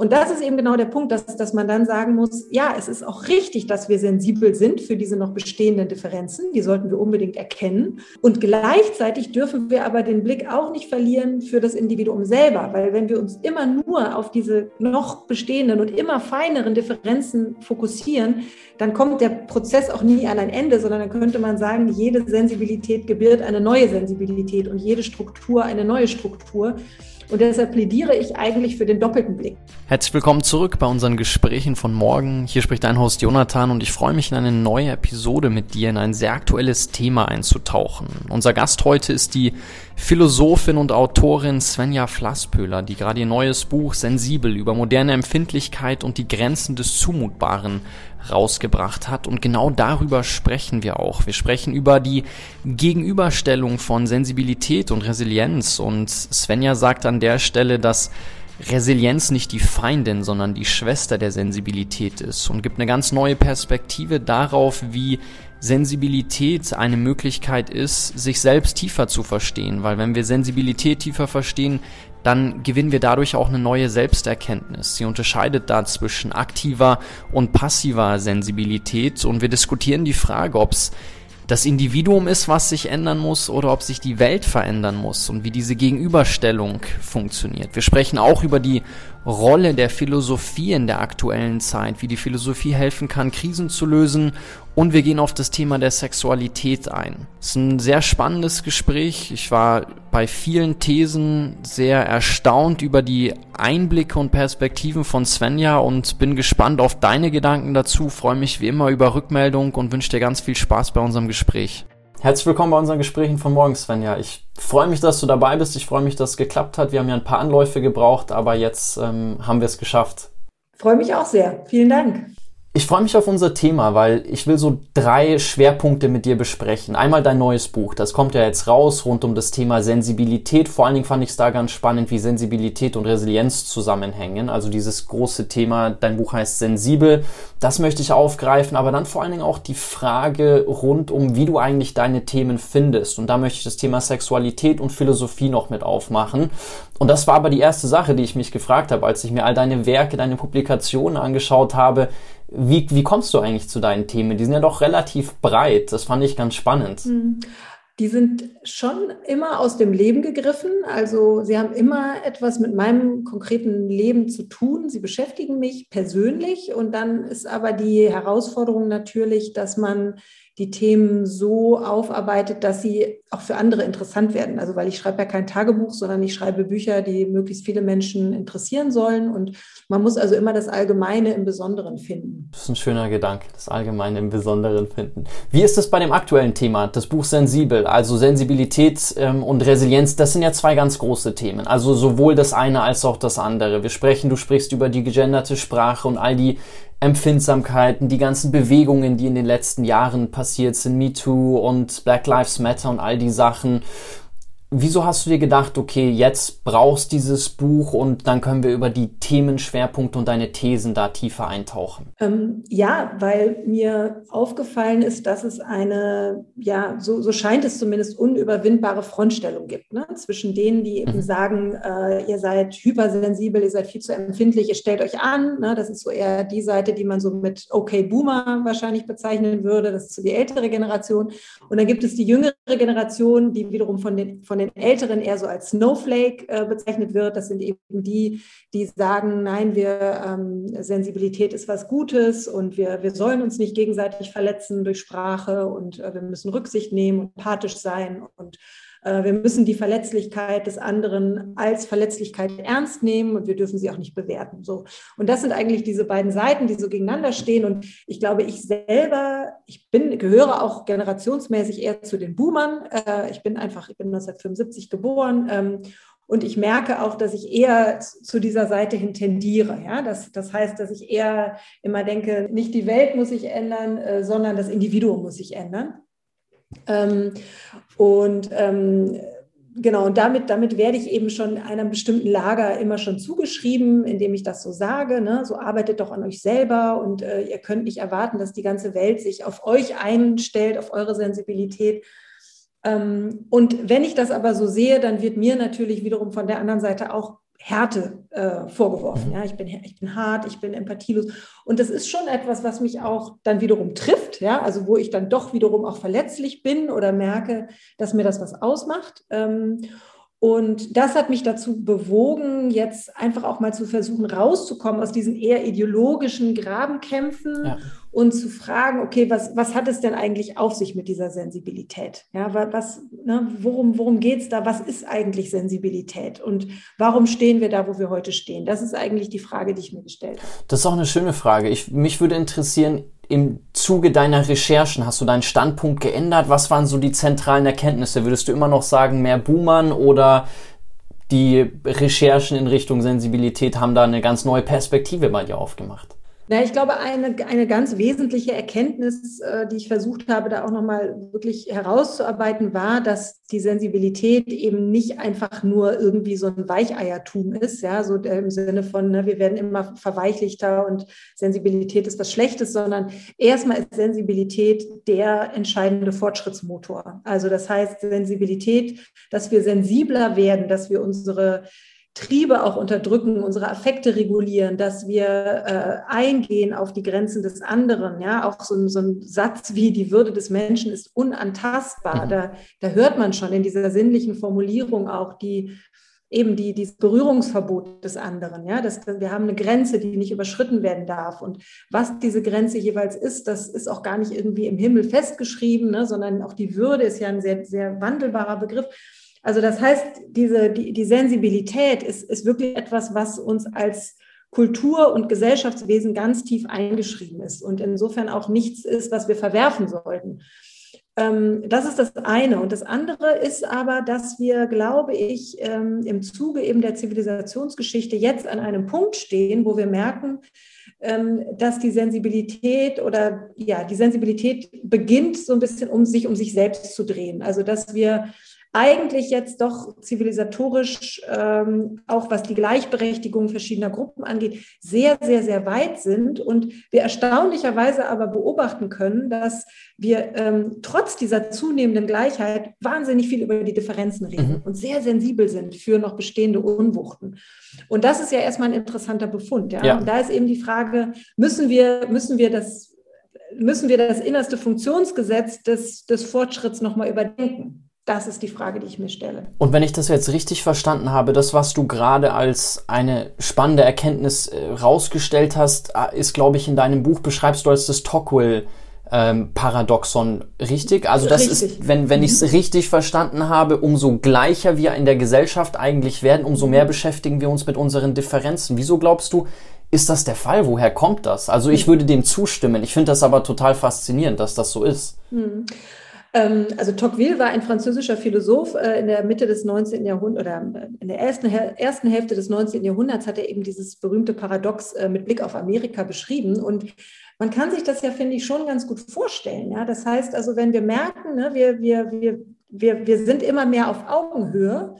Und das ist eben genau der Punkt, dass, dass man dann sagen muss, ja, es ist auch richtig, dass wir sensibel sind für diese noch bestehenden Differenzen. Die sollten wir unbedingt erkennen. Und gleichzeitig dürfen wir aber den Blick auch nicht verlieren für das Individuum selber, weil wenn wir uns immer nur auf diese noch bestehenden und immer feineren Differenzen fokussieren, dann kommt der Prozess auch nie an ein Ende, sondern dann könnte man sagen, jede Sensibilität gebiert eine neue Sensibilität und jede Struktur eine neue Struktur. Und deshalb plädiere ich eigentlich für den doppelten Blick. Herzlich willkommen zurück bei unseren Gesprächen von morgen. Hier spricht dein Host Jonathan und ich freue mich in eine neue Episode mit dir in ein sehr aktuelles Thema einzutauchen. Unser Gast heute ist die Philosophin und Autorin Svenja Flasspöhler, die gerade ihr neues Buch Sensibel über moderne Empfindlichkeit und die Grenzen des Zumutbaren rausgebracht hat. Und genau darüber sprechen wir auch. Wir sprechen über die Gegenüberstellung von Sensibilität und Resilienz. Und Svenja sagt an der Stelle, dass Resilienz nicht die Feindin, sondern die Schwester der Sensibilität ist und gibt eine ganz neue Perspektive darauf, wie Sensibilität eine Möglichkeit ist, sich selbst tiefer zu verstehen, weil wenn wir Sensibilität tiefer verstehen, dann gewinnen wir dadurch auch eine neue Selbsterkenntnis. Sie unterscheidet da zwischen aktiver und passiver Sensibilität und wir diskutieren die Frage, ob es das Individuum ist, was sich ändern muss oder ob sich die Welt verändern muss und wie diese Gegenüberstellung funktioniert. Wir sprechen auch über die Rolle der Philosophie in der aktuellen Zeit, wie die Philosophie helfen kann, Krisen zu lösen und wir gehen auf das Thema der Sexualität ein. Es ist ein sehr spannendes Gespräch. Ich war bei vielen Thesen sehr erstaunt über die Einblicke und Perspektiven von Svenja und bin gespannt auf deine Gedanken dazu. Freue mich wie immer über Rückmeldung und wünsche dir ganz viel Spaß bei unserem Gespräch. Herzlich willkommen bei unseren Gesprächen von morgen, Svenja. Ich freue mich, dass du dabei bist. Ich freue mich, dass es geklappt hat. Wir haben ja ein paar Anläufe gebraucht, aber jetzt ähm, haben wir es geschafft. Freue mich auch sehr. Vielen Dank. Ich freue mich auf unser Thema, weil ich will so drei Schwerpunkte mit dir besprechen. Einmal dein neues Buch, das kommt ja jetzt raus rund um das Thema Sensibilität. Vor allen Dingen fand ich es da ganz spannend, wie Sensibilität und Resilienz zusammenhängen. Also dieses große Thema, dein Buch heißt Sensibel, das möchte ich aufgreifen, aber dann vor allen Dingen auch die Frage rund um, wie du eigentlich deine Themen findest. Und da möchte ich das Thema Sexualität und Philosophie noch mit aufmachen. Und das war aber die erste Sache, die ich mich gefragt habe, als ich mir all deine Werke, deine Publikationen angeschaut habe wie, wie kommst du eigentlich zu deinen Themen? Die sind ja doch relativ breit. Das fand ich ganz spannend. Hm. Die sind schon immer aus dem Leben gegriffen. Also sie haben immer etwas mit meinem konkreten Leben zu tun. Sie beschäftigen mich persönlich. Und dann ist aber die Herausforderung natürlich, dass man die Themen so aufarbeitet, dass sie auch für andere interessant werden. Also weil ich schreibe ja kein Tagebuch, sondern ich schreibe Bücher, die möglichst viele Menschen interessieren sollen. Und man muss also immer das Allgemeine im Besonderen finden. Das ist ein schöner Gedanke, das Allgemeine im Besonderen finden. Wie ist es bei dem aktuellen Thema, das Buch Sensibel? Also Sensibilität ähm, und Resilienz, das sind ja zwei ganz große Themen. Also sowohl das eine als auch das andere. Wir sprechen, du sprichst über die gegenderte Sprache und all die Empfindsamkeiten, die ganzen Bewegungen, die in den letzten Jahren passiert sind, MeToo und Black Lives Matter und all die Sachen. Wieso hast du dir gedacht, okay, jetzt brauchst dieses Buch und dann können wir über die Themenschwerpunkte und deine Thesen da tiefer eintauchen? Ähm, ja, weil mir aufgefallen ist, dass es eine, ja, so, so scheint es zumindest unüberwindbare Frontstellung gibt ne? zwischen denen, die eben mhm. sagen, äh, ihr seid hypersensibel, ihr seid viel zu empfindlich, ihr stellt euch an. Ne? Das ist so eher die Seite, die man so mit Okay Boomer wahrscheinlich bezeichnen würde. Das ist so die ältere Generation. Und dann gibt es die jüngere Generation, die wiederum von den von von den Älteren eher so als Snowflake äh, bezeichnet wird. Das sind eben die, die sagen, nein, wir, ähm, Sensibilität ist was Gutes und wir, wir sollen uns nicht gegenseitig verletzen durch Sprache und äh, wir müssen Rücksicht nehmen und empathisch sein und wir müssen die Verletzlichkeit des anderen als Verletzlichkeit ernst nehmen und wir dürfen sie auch nicht bewerten. So. Und das sind eigentlich diese beiden Seiten, die so gegeneinander stehen. Und ich glaube, ich selber, ich bin, gehöre auch generationsmäßig eher zu den Boomern. Äh, ich bin einfach, ich bin 1975 geboren. Ähm, und ich merke auch, dass ich eher zu dieser Seite hin tendiere. Ja? Das, das heißt, dass ich eher immer denke, nicht die Welt muss sich ändern, äh, sondern das Individuum muss sich ändern. Ähm, und ähm, genau, und damit, damit werde ich eben schon einem bestimmten Lager immer schon zugeschrieben, indem ich das so sage. Ne? So arbeitet doch an euch selber und äh, ihr könnt nicht erwarten, dass die ganze Welt sich auf euch einstellt, auf eure Sensibilität. Ähm, und wenn ich das aber so sehe, dann wird mir natürlich wiederum von der anderen Seite auch Härte äh, vorgeworfen. Mhm. Ja, ich bin, ich bin hart, ich bin empathielos. Und das ist schon etwas, was mich auch dann wiederum trifft. Ja, also wo ich dann doch wiederum auch verletzlich bin oder merke, dass mir das was ausmacht. Ähm, und das hat mich dazu bewogen, jetzt einfach auch mal zu versuchen, rauszukommen aus diesen eher ideologischen Grabenkämpfen ja. Und zu fragen, okay, was, was hat es denn eigentlich auf sich mit dieser Sensibilität? Ja, was, ne, worum, worum geht es da? Was ist eigentlich Sensibilität? Und warum stehen wir da, wo wir heute stehen? Das ist eigentlich die Frage, die ich mir gestellt habe. Das ist auch eine schöne Frage. Ich, mich würde interessieren, im Zuge deiner Recherchen hast du deinen Standpunkt geändert? Was waren so die zentralen Erkenntnisse? Würdest du immer noch sagen, mehr Boomern oder die Recherchen in Richtung Sensibilität haben da eine ganz neue Perspektive bei dir aufgemacht? Na, ich glaube, eine, eine ganz wesentliche Erkenntnis, äh, die ich versucht habe, da auch nochmal wirklich herauszuarbeiten, war, dass die Sensibilität eben nicht einfach nur irgendwie so ein Weicheiertum ist, ja, so im Sinne von, ne, wir werden immer verweichlichter und Sensibilität ist was Schlechtes, sondern erstmal ist Sensibilität der entscheidende Fortschrittsmotor. Also das heißt Sensibilität, dass wir sensibler werden, dass wir unsere Triebe auch unterdrücken, unsere Affekte regulieren, dass wir äh, eingehen auf die Grenzen des anderen. Ja, auch so, so, ein Satz wie die Würde des Menschen ist unantastbar. Mhm. Da, da hört man schon in dieser sinnlichen Formulierung auch die eben die, dieses Berührungsverbot des anderen. Ja, das, wir haben eine Grenze, die nicht überschritten werden darf. Und was diese Grenze jeweils ist, das ist auch gar nicht irgendwie im Himmel festgeschrieben, ne, sondern auch die Würde ist ja ein sehr, sehr wandelbarer Begriff. Also das heißt, diese, die, die Sensibilität ist, ist wirklich etwas, was uns als Kultur- und Gesellschaftswesen ganz tief eingeschrieben ist und insofern auch nichts ist, was wir verwerfen sollten. Ähm, das ist das eine. Und das andere ist aber, dass wir, glaube ich, ähm, im Zuge eben der Zivilisationsgeschichte jetzt an einem Punkt stehen, wo wir merken, ähm, dass die Sensibilität oder ja, die Sensibilität beginnt so ein bisschen um sich um sich selbst zu drehen. Also dass wir eigentlich jetzt doch zivilisatorisch, ähm, auch was die Gleichberechtigung verschiedener Gruppen angeht, sehr, sehr, sehr weit sind und wir erstaunlicherweise aber beobachten können, dass wir ähm, trotz dieser zunehmenden Gleichheit wahnsinnig viel über die Differenzen reden mhm. und sehr sensibel sind für noch bestehende Unwuchten. Und das ist ja erstmal ein interessanter Befund. Ja? ja. Und da ist eben die Frage, müssen wir, müssen wir das müssen wir das innerste Funktionsgesetz des, des Fortschritts nochmal überdenken. Das ist die Frage, die ich mir stelle. Und wenn ich das jetzt richtig verstanden habe, das, was du gerade als eine spannende Erkenntnis äh, rausgestellt hast, äh, ist, glaube ich, in deinem Buch beschreibst du als das Tocqueville ähm, Paradoxon richtig? Also das richtig. ist, wenn, wenn ich es mhm. richtig verstanden habe, umso gleicher wir in der Gesellschaft eigentlich werden, umso mehr mhm. beschäftigen wir uns mit unseren Differenzen. Wieso glaubst du, ist das der Fall? Woher kommt das? Also ich mhm. würde dem zustimmen. Ich finde das aber total faszinierend, dass das so ist. Ähm, also Tocqueville war ein französischer Philosoph äh, in der Mitte des 19. Jahrhunderts oder äh, in der ersten, ersten Hälfte des 19. Jahrhunderts hat er eben dieses berühmte Paradox äh, mit Blick auf Amerika beschrieben. Und man kann sich das ja, finde ich, schon ganz gut vorstellen. Ja? Das heißt also, wenn wir merken, ne, wir, wir, wir, wir, wir sind immer mehr auf Augenhöhe,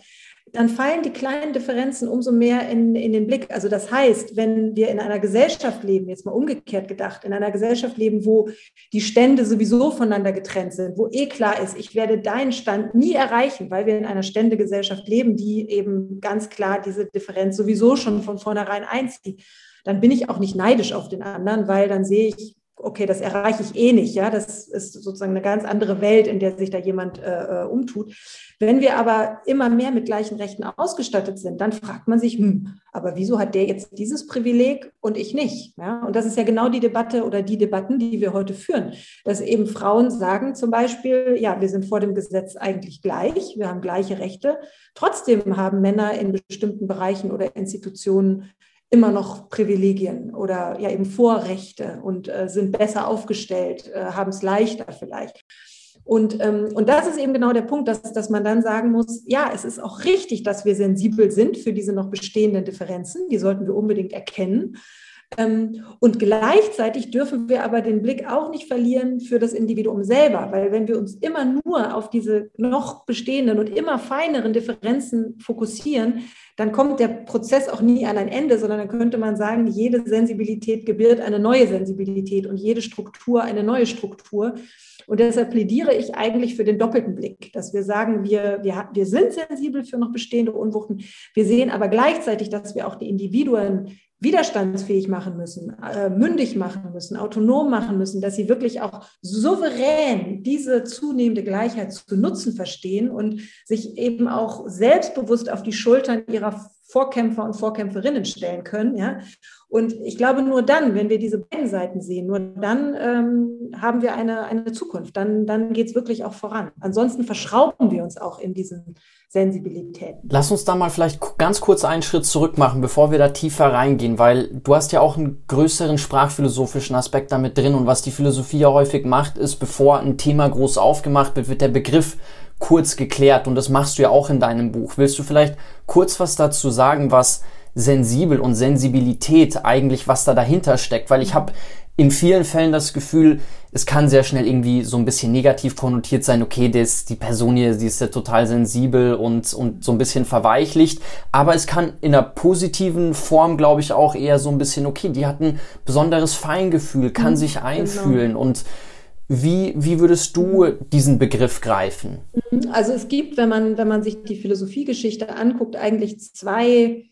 dann fallen die kleinen Differenzen umso mehr in, in den Blick. Also das heißt, wenn wir in einer Gesellschaft leben, jetzt mal umgekehrt gedacht, in einer Gesellschaft leben, wo die Stände sowieso voneinander getrennt sind, wo eh klar ist, ich werde deinen Stand nie erreichen, weil wir in einer Ständegesellschaft leben, die eben ganz klar diese Differenz sowieso schon von vornherein einzieht, dann bin ich auch nicht neidisch auf den anderen, weil dann sehe ich, okay, das erreiche ich eh nicht. Ja, das ist sozusagen eine ganz andere Welt, in der sich da jemand äh, äh, umtut. Wenn wir aber immer mehr mit gleichen Rechten ausgestattet sind, dann fragt man sich, hm, aber wieso hat der jetzt dieses Privileg und ich nicht? Ja, und das ist ja genau die Debatte oder die Debatten, die wir heute führen, dass eben Frauen sagen zum Beispiel, ja, wir sind vor dem Gesetz eigentlich gleich, wir haben gleiche Rechte. Trotzdem haben Männer in bestimmten Bereichen oder Institutionen immer noch Privilegien oder ja eben Vorrechte und äh, sind besser aufgestellt, äh, haben es leichter vielleicht. Und, ähm, und das ist eben genau der Punkt, dass, dass man dann sagen muss, ja, es ist auch richtig, dass wir sensibel sind für diese noch bestehenden Differenzen. Die sollten wir unbedingt erkennen. Ähm, und gleichzeitig dürfen wir aber den Blick auch nicht verlieren für das Individuum selber, weil wenn wir uns immer nur auf diese noch bestehenden und immer feineren Differenzen fokussieren, dann kommt der Prozess auch nie an ein Ende, sondern dann könnte man sagen, jede Sensibilität gebiert eine neue Sensibilität und jede Struktur eine neue Struktur. Und deshalb plädiere ich eigentlich für den doppelten Blick, dass wir sagen, wir, wir, wir sind sensibel für noch bestehende Unwuchten. Wir sehen aber gleichzeitig, dass wir auch die Individuen widerstandsfähig machen müssen, äh, mündig machen müssen, autonom machen müssen, dass sie wirklich auch souverän diese zunehmende Gleichheit zu nutzen verstehen und sich eben auch selbstbewusst auf die Schultern ihrer Vorkämpfer und Vorkämpferinnen stellen können. Ja? Und ich glaube, nur dann, wenn wir diese beiden Seiten sehen, nur dann ähm, haben wir eine, eine Zukunft. Dann, dann geht es wirklich auch voran. Ansonsten verschrauben wir uns auch in diesen Sensibilitäten. Lass uns da mal vielleicht ganz kurz einen Schritt zurück machen, bevor wir da tiefer reingehen, weil du hast ja auch einen größeren sprachphilosophischen Aspekt damit drin und was die Philosophie ja häufig macht, ist, bevor ein Thema groß aufgemacht wird, wird der Begriff kurz geklärt und das machst du ja auch in deinem Buch. Willst du vielleicht kurz was dazu sagen, was sensibel und Sensibilität eigentlich, was da dahinter steckt? Weil ich habe in vielen Fällen das Gefühl, es kann sehr schnell irgendwie so ein bisschen negativ konnotiert sein, okay, das, die Person hier, die ist ja total sensibel und, und so ein bisschen verweichlicht. Aber es kann in einer positiven Form, glaube ich, auch eher so ein bisschen, okay, die hat ein besonderes Feingefühl, kann mhm, sich einfühlen genau. und wie, wie würdest du diesen Begriff greifen? Also es gibt, wenn man, wenn man sich die Philosophiegeschichte anguckt, eigentlich zwei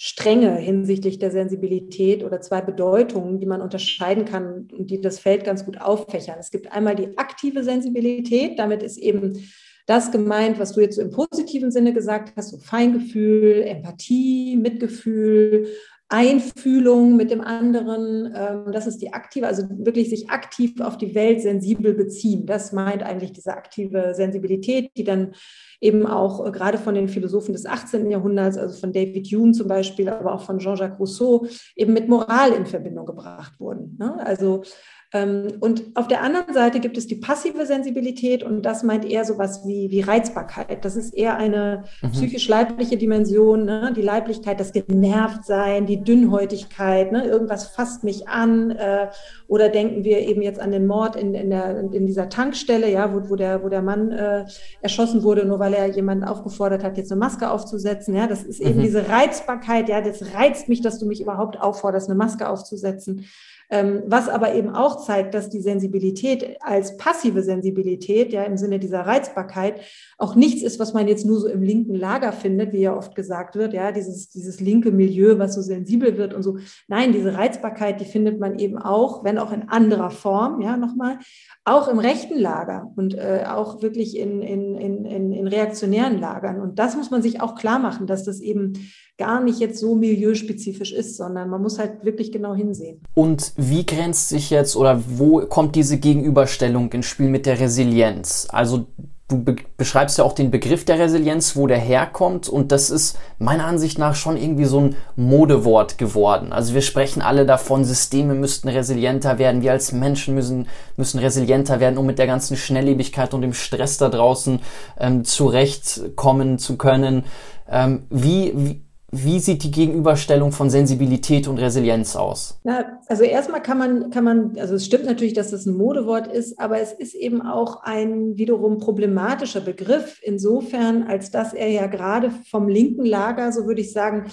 Stränge hinsichtlich der Sensibilität oder zwei Bedeutungen, die man unterscheiden kann und die das Feld ganz gut auffächern. Es gibt einmal die aktive Sensibilität, damit ist eben das gemeint, was du jetzt so im positiven Sinne gesagt hast, so Feingefühl, Empathie, Mitgefühl, Einfühlung mit dem anderen. Ähm, das ist die aktive, also wirklich sich aktiv auf die Welt sensibel beziehen. Das meint eigentlich diese aktive Sensibilität, die dann eben auch äh, gerade von den Philosophen des 18. Jahrhunderts, also von David Hume zum Beispiel, aber auch von Jean-Jacques Rousseau, eben mit Moral in Verbindung gebracht wurden. Ne? Also und auf der anderen Seite gibt es die passive Sensibilität und das meint eher sowas wie, wie Reizbarkeit. Das ist eher eine mhm. psychisch-leibliche Dimension, ne? die Leiblichkeit, das Genervtsein, die Dünnhäutigkeit, ne? irgendwas fasst mich an. Äh, oder denken wir eben jetzt an den Mord in, in, der, in dieser Tankstelle, ja, wo, wo, der, wo der Mann äh, erschossen wurde, nur weil er jemanden aufgefordert hat, jetzt eine Maske aufzusetzen. Ja? Das ist eben mhm. diese Reizbarkeit, ja, das reizt mich, dass du mich überhaupt aufforderst, eine Maske aufzusetzen. Ähm, was aber eben auch zeigt, dass die Sensibilität als passive Sensibilität, ja im Sinne dieser Reizbarkeit, auch nichts ist, was man jetzt nur so im linken Lager findet, wie ja oft gesagt wird, ja, dieses, dieses linke Milieu, was so sensibel wird und so. Nein, diese Reizbarkeit, die findet man eben auch, wenn auch in anderer Form, ja, nochmal, auch im rechten Lager und äh, auch wirklich in, in, in, in reaktionären Lagern. Und das muss man sich auch klar machen, dass das eben gar nicht jetzt so milieuspezifisch ist, sondern man muss halt wirklich genau hinsehen. Und wie grenzt sich jetzt oder wo kommt diese Gegenüberstellung ins Spiel mit der Resilienz? Also du be beschreibst ja auch den Begriff der Resilienz, wo der herkommt und das ist meiner Ansicht nach schon irgendwie so ein Modewort geworden. Also wir sprechen alle davon, Systeme müssten resilienter werden, wir als Menschen müssen, müssen resilienter werden, um mit der ganzen Schnelllebigkeit und dem Stress da draußen ähm, zurechtkommen zu können. Ähm, wie, wie wie sieht die Gegenüberstellung von Sensibilität und Resilienz aus? Ja, also erstmal kann man, kann man, also es stimmt natürlich, dass das ein Modewort ist, aber es ist eben auch ein wiederum problematischer Begriff, insofern, als dass er ja gerade vom linken Lager, so würde ich sagen,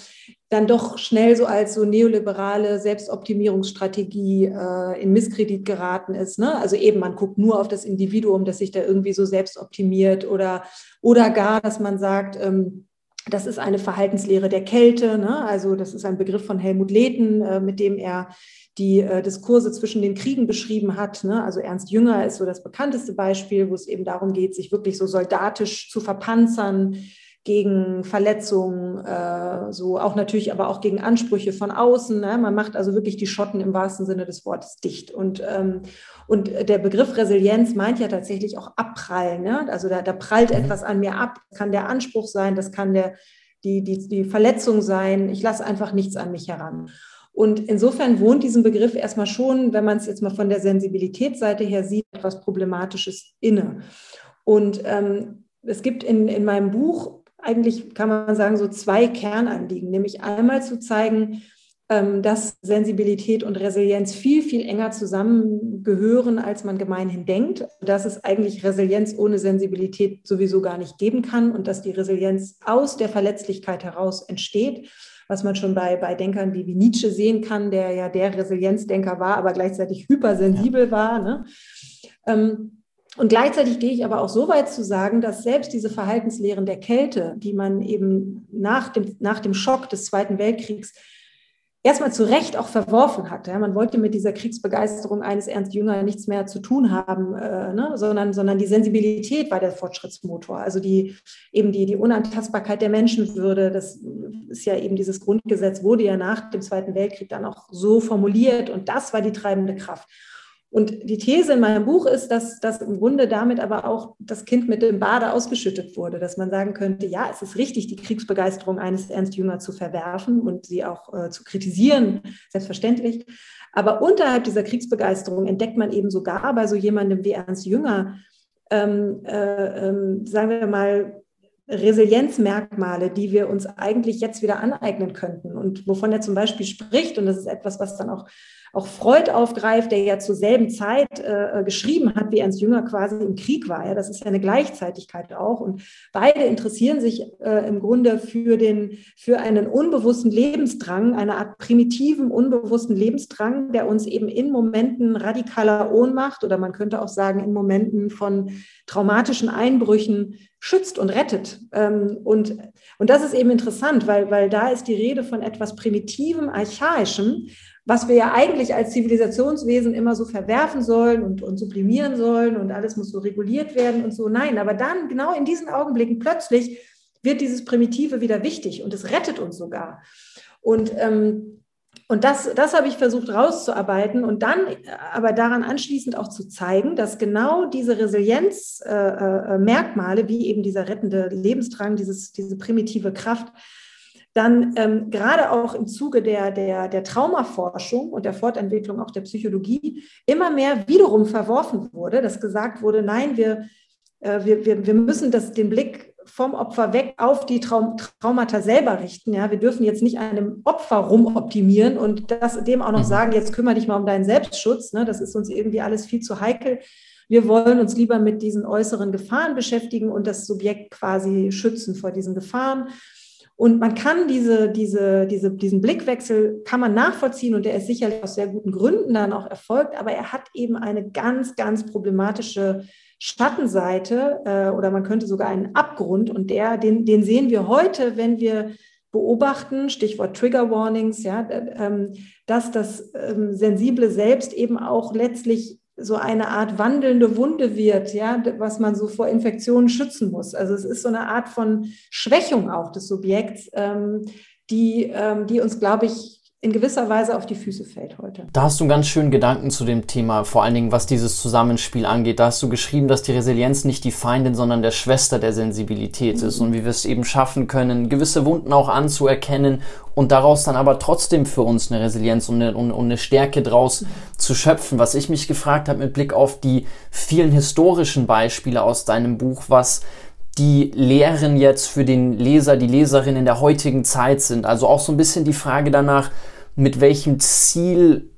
dann doch schnell so als so neoliberale Selbstoptimierungsstrategie äh, in Misskredit geraten ist. Ne? Also eben, man guckt nur auf das Individuum, das sich da irgendwie so selbst optimiert oder, oder gar, dass man sagt, ähm, das ist eine Verhaltenslehre der Kälte. Ne? Also das ist ein Begriff von Helmut Lehten, äh, mit dem er die äh, Diskurse zwischen den Kriegen beschrieben hat. Ne? Also Ernst Jünger ist so das bekannteste Beispiel, wo es eben darum geht, sich wirklich so soldatisch zu verpanzern gegen Verletzungen, äh, so auch natürlich, aber auch gegen Ansprüche von außen. Ne? Man macht also wirklich die Schotten im wahrsten Sinne des Wortes dicht. Und, ähm, und der Begriff Resilienz meint ja tatsächlich auch abprallen. Ne? Also da, da prallt mhm. etwas an mir ab. Das kann der Anspruch sein, das kann der, die, die, die Verletzung sein. Ich lasse einfach nichts an mich heran. Und insofern wohnt diesem Begriff erstmal schon, wenn man es jetzt mal von der Sensibilitätsseite her sieht, etwas Problematisches inne. Und ähm, es gibt in, in meinem Buch eigentlich, kann man sagen, so zwei Kernanliegen, nämlich einmal zu zeigen, ähm, dass Sensibilität und Resilienz viel, viel enger zusammengehören, als man gemeinhin denkt, dass es eigentlich Resilienz ohne Sensibilität sowieso gar nicht geben kann und dass die Resilienz aus der Verletzlichkeit heraus entsteht, was man schon bei, bei Denkern wie, wie Nietzsche sehen kann, der ja der Resilienzdenker war, aber gleichzeitig hypersensibel ja. war. Ne? Ähm, und gleichzeitig gehe ich aber auch so weit zu sagen, dass selbst diese Verhaltenslehren der Kälte, die man eben nach dem, nach dem Schock des Zweiten Weltkriegs erstmal zu Recht auch verworfen hat. Ja, man wollte mit dieser Kriegsbegeisterung eines Ernst Jünger nichts mehr zu tun haben, äh, ne, sondern, sondern die Sensibilität war der Fortschrittsmotor. Also die, eben die, die Unantastbarkeit der Menschenwürde, das ist ja eben dieses Grundgesetz, wurde ja nach dem Zweiten Weltkrieg dann auch so formuliert und das war die treibende Kraft. Und die These in meinem Buch ist, dass, dass im Grunde damit aber auch das Kind mit dem Bade ausgeschüttet wurde, dass man sagen könnte, ja, es ist richtig, die Kriegsbegeisterung eines Ernst Jünger zu verwerfen und sie auch äh, zu kritisieren, selbstverständlich. Aber unterhalb dieser Kriegsbegeisterung entdeckt man eben sogar bei so jemandem wie Ernst Jünger, ähm, äh, ähm, sagen wir mal, Resilienzmerkmale, die wir uns eigentlich jetzt wieder aneignen könnten und wovon er zum Beispiel spricht. Und das ist etwas, was dann auch auch Freud aufgreift, der ja zur selben Zeit äh, geschrieben hat, wie Ernst Jünger quasi im Krieg war. Ja, das ist ja eine Gleichzeitigkeit auch. Und beide interessieren sich äh, im Grunde für, den, für einen unbewussten Lebensdrang, eine Art primitiven, unbewussten Lebensdrang, der uns eben in Momenten radikaler Ohnmacht oder man könnte auch sagen in Momenten von traumatischen Einbrüchen schützt und rettet. Ähm, und, und das ist eben interessant, weil, weil da ist die Rede von etwas Primitivem, Archaischem, was wir ja eigentlich als Zivilisationswesen immer so verwerfen sollen und, und sublimieren sollen und alles muss so reguliert werden und so. Nein, aber dann genau in diesen Augenblicken plötzlich wird dieses Primitive wieder wichtig und es rettet uns sogar. Und ähm, und das, das habe ich versucht rauszuarbeiten und dann aber daran anschließend auch zu zeigen, dass genau diese Resilienzmerkmale, äh, äh, wie eben dieser rettende Lebensdrang, dieses, diese primitive Kraft, dann ähm, gerade auch im Zuge der, der, der Traumaforschung und der Fortentwicklung auch der Psychologie immer mehr wiederum verworfen wurde, dass gesagt wurde, nein, wir, äh, wir, wir, wir müssen das, den Blick vom Opfer weg auf die Traum Traumata selber richten. Ja, wir dürfen jetzt nicht einem Opfer rumoptimieren und das, dem auch noch mhm. sagen, jetzt kümmere dich mal um deinen Selbstschutz. Ne? Das ist uns irgendwie alles viel zu heikel. Wir wollen uns lieber mit diesen äußeren Gefahren beschäftigen und das Subjekt quasi schützen vor diesen Gefahren. Und man kann diese, diese, diese, diesen Blickwechsel kann man nachvollziehen und der ist sicherlich aus sehr guten Gründen dann auch erfolgt, aber er hat eben eine ganz, ganz problematische Schattenseite äh, oder man könnte sogar einen Abgrund und der, den, den sehen wir heute, wenn wir beobachten, Stichwort Trigger Warnings, ja, ähm, dass das ähm, sensible Selbst eben auch letztlich so eine Art wandelnde Wunde wird, ja, was man so vor Infektionen schützen muss. Also es ist so eine Art von Schwächung auch des Subjekts, ähm, die, ähm, die uns, glaube ich, in gewisser Weise auf die Füße fällt heute. Da hast du einen ganz schönen Gedanken zu dem Thema, vor allen Dingen was dieses Zusammenspiel angeht. Da hast du geschrieben, dass die Resilienz nicht die Feindin, sondern der Schwester der Sensibilität mhm. ist und wie wir es eben schaffen können, gewisse Wunden auch anzuerkennen und daraus dann aber trotzdem für uns eine Resilienz und eine, und, eine Stärke draus mhm. zu schöpfen. Was ich mich gefragt habe mit Blick auf die vielen historischen Beispiele aus deinem Buch, was die Lehren jetzt für den Leser, die Leserin in der heutigen Zeit sind. Also auch so ein bisschen die Frage danach, mit welchem Ziel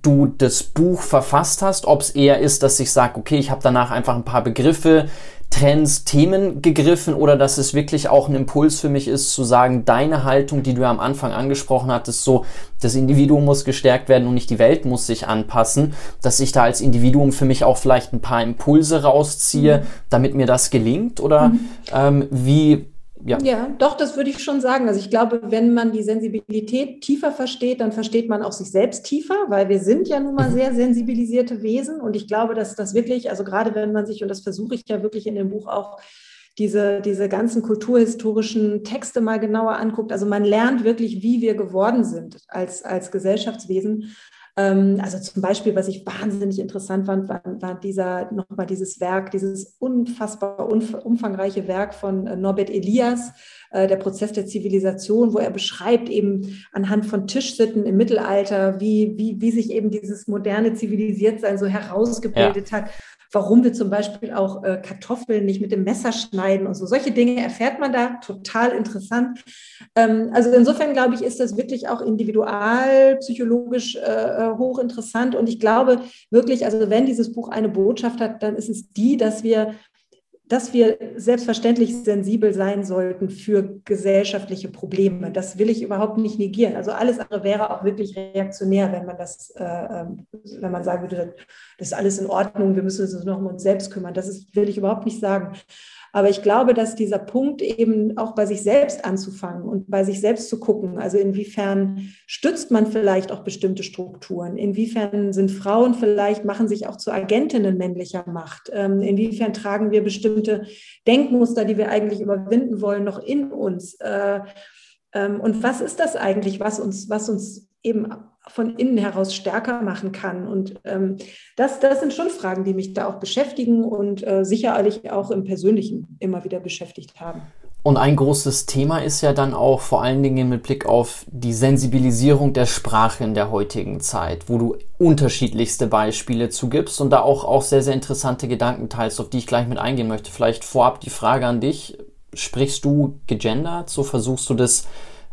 du das Buch verfasst hast, ob es eher ist, dass ich sage, okay, ich habe danach einfach ein paar Begriffe, Trends, Themen gegriffen oder dass es wirklich auch ein Impuls für mich ist, zu sagen, deine Haltung, die du ja am Anfang angesprochen hattest, so, das Individuum muss gestärkt werden und nicht die Welt muss sich anpassen, dass ich da als Individuum für mich auch vielleicht ein paar Impulse rausziehe, mhm. damit mir das gelingt oder mhm. ähm, wie ja. ja, doch, das würde ich schon sagen. Also ich glaube, wenn man die Sensibilität tiefer versteht, dann versteht man auch sich selbst tiefer, weil wir sind ja nun mal mhm. sehr sensibilisierte Wesen. Und ich glaube, dass das wirklich, also gerade wenn man sich, und das versuche ich ja wirklich in dem Buch auch, diese, diese ganzen kulturhistorischen Texte mal genauer anguckt. Also man lernt wirklich, wie wir geworden sind als, als Gesellschaftswesen. Ähm, also zum Beispiel, was ich wahnsinnig interessant fand, war, war dieser, nochmal dieses Werk, dieses unfassbar umfangreiche Werk von äh, Norbert Elias, äh, der Prozess der Zivilisation, wo er beschreibt eben anhand von Tischsitten im Mittelalter, wie, wie, wie sich eben dieses moderne Zivilisiertsein so herausgebildet ja. hat warum wir zum Beispiel auch äh, Kartoffeln nicht mit dem Messer schneiden und so. Solche Dinge erfährt man da, total interessant. Ähm, also insofern glaube ich, ist das wirklich auch individualpsychologisch äh, hochinteressant. Und ich glaube wirklich, also wenn dieses Buch eine Botschaft hat, dann ist es die, dass wir dass wir selbstverständlich sensibel sein sollten für gesellschaftliche Probleme. Das will ich überhaupt nicht negieren. Also alles andere wäre auch wirklich reaktionär, wenn man das, äh, ähm, wenn man sagen würde, das ist alles in Ordnung, wir müssen uns noch um uns selbst kümmern. Das ist, will ich überhaupt nicht sagen. Aber ich glaube, dass dieser Punkt eben auch bei sich selbst anzufangen und bei sich selbst zu gucken, also inwiefern stützt man vielleicht auch bestimmte Strukturen, inwiefern sind Frauen vielleicht, machen sich auch zu Agentinnen männlicher Macht, ähm, inwiefern tragen wir bestimmte Denkmuster, die wir eigentlich überwinden wollen, noch in uns. Äh, ähm, und was ist das eigentlich, was uns, was uns eben von innen heraus stärker machen kann. Und ähm, das, das sind schon Fragen, die mich da auch beschäftigen und äh, sicherlich auch im Persönlichen immer wieder beschäftigt haben. Und ein großes Thema ist ja dann auch vor allen Dingen mit Blick auf die Sensibilisierung der Sprache in der heutigen Zeit, wo du unterschiedlichste Beispiele zugibst und da auch, auch sehr, sehr interessante Gedanken teilst, auf die ich gleich mit eingehen möchte. Vielleicht vorab die Frage an dich. Sprichst du gegendert? So versuchst du das